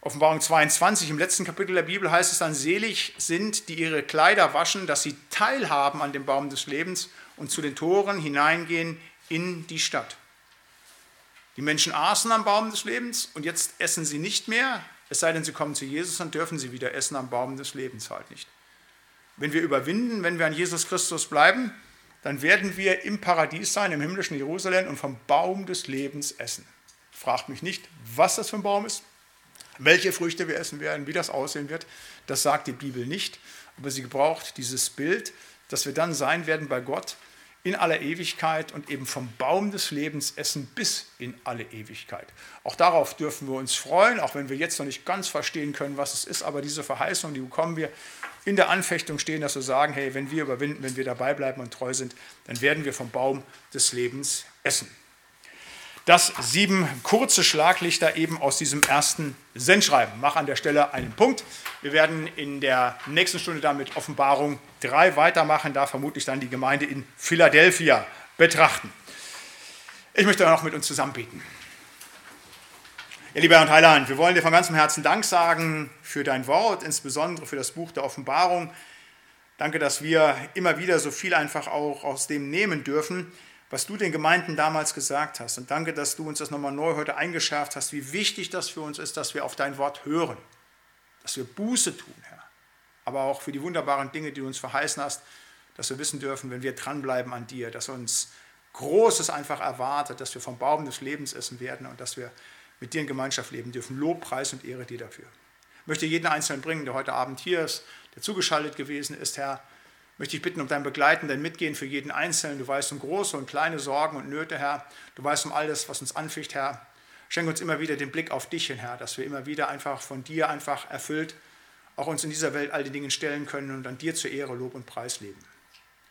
Offenbarung 22, im letzten Kapitel der Bibel heißt es dann, selig sind, die ihre Kleider waschen, dass sie teilhaben an dem Baum des Lebens und zu den Toren hineingehen in die Stadt. Die Menschen aßen am Baum des Lebens und jetzt essen sie nicht mehr, es sei denn, sie kommen zu Jesus, dann dürfen sie wieder essen am Baum des Lebens halt nicht. wenn wir überwinden, wenn wir an Jesus Christus bleiben, dann werden wir im Paradies sein, im himmlischen Jerusalem und vom Baum des Lebens essen. Fragt mich nicht, was das für ein Baum ist, welche Früchte wir essen werden, wie das aussehen wird. Das sagt die Bibel nicht, aber sie gebraucht dieses Bild, dass wir dann sein werden bei Gott in aller Ewigkeit und eben vom Baum des Lebens essen bis in alle Ewigkeit. Auch darauf dürfen wir uns freuen, auch wenn wir jetzt noch nicht ganz verstehen können, was es ist, aber diese Verheißung, die bekommen wir in der Anfechtung stehen, dass wir sagen, hey, wenn wir überwinden, wenn wir dabei bleiben und treu sind, dann werden wir vom Baum des Lebens essen. Das sieben kurze Schlaglichter eben aus diesem ersten Sendschreiben. Mach an der Stelle einen Punkt. Wir werden in der nächsten Stunde damit Offenbarung 3 weitermachen, da vermutlich dann die Gemeinde in Philadelphia betrachten. Ich möchte noch mit uns zusammen beten. Ja, lieber Herr und Heiland, wir wollen dir von ganzem Herzen Dank sagen für dein Wort, insbesondere für das Buch der Offenbarung. Danke, dass wir immer wieder so viel einfach auch aus dem nehmen dürfen was du den Gemeinden damals gesagt hast. Und danke, dass du uns das nochmal neu heute eingeschärft hast, wie wichtig das für uns ist, dass wir auf dein Wort hören, dass wir Buße tun, Herr. Aber auch für die wunderbaren Dinge, die du uns verheißen hast, dass wir wissen dürfen, wenn wir dranbleiben an dir, dass uns Großes einfach erwartet, dass wir vom Baum des Lebens essen werden und dass wir mit dir in Gemeinschaft leben dürfen. Lob, Preis und Ehre dir dafür. Ich möchte jeden Einzelnen bringen, der heute Abend hier ist, der zugeschaltet gewesen ist, Herr möchte ich bitten um dein Begleiten, dein Mitgehen für jeden Einzelnen. Du weißt um große und kleine Sorgen und Nöte, Herr. Du weißt um alles, was uns anficht, Herr. Schenke uns immer wieder den Blick auf dich hin, Herr, dass wir immer wieder einfach von dir einfach erfüllt auch uns in dieser Welt all die Dinge stellen können und an dir zur Ehre, Lob und Preis leben.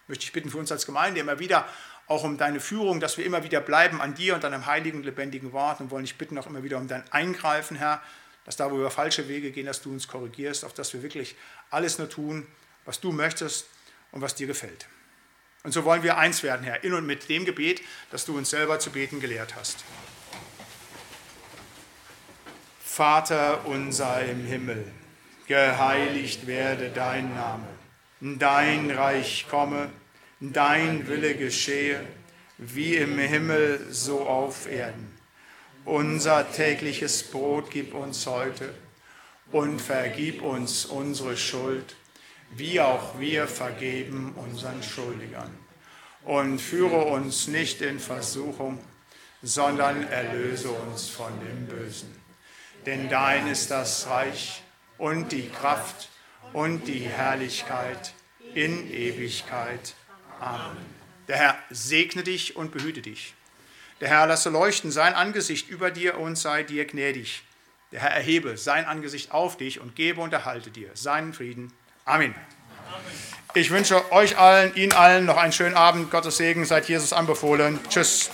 Möchte ich bitten für uns als Gemeinde immer wieder auch um deine Führung, dass wir immer wieder bleiben an dir und deinem heiligen, lebendigen Wort und wollen dich bitten auch immer wieder um dein Eingreifen, Herr, dass da, wo wir falsche Wege gehen, dass du uns korrigierst, auf dass wir wirklich alles nur tun, was du möchtest und was dir gefällt. Und so wollen wir eins werden, Herr, in und mit dem Gebet, das du uns selber zu beten gelehrt hast. Vater unser im Himmel, geheiligt werde dein Name, dein Reich komme, dein Wille geschehe, wie im Himmel so auf Erden. Unser tägliches Brot gib uns heute und vergib uns unsere Schuld wie auch wir vergeben unseren Schuldigern. Und führe uns nicht in Versuchung, sondern erlöse uns von dem Bösen. Denn dein ist das Reich und die Kraft und die Herrlichkeit in Ewigkeit. Amen. Der Herr segne dich und behüte dich. Der Herr lasse leuchten sein Angesicht über dir und sei dir gnädig. Der Herr erhebe sein Angesicht auf dich und gebe und erhalte dir seinen Frieden. Amen. Ich wünsche euch allen, Ihnen allen noch einen schönen Abend. Gottes Segen, seid Jesus anbefohlen. Tschüss.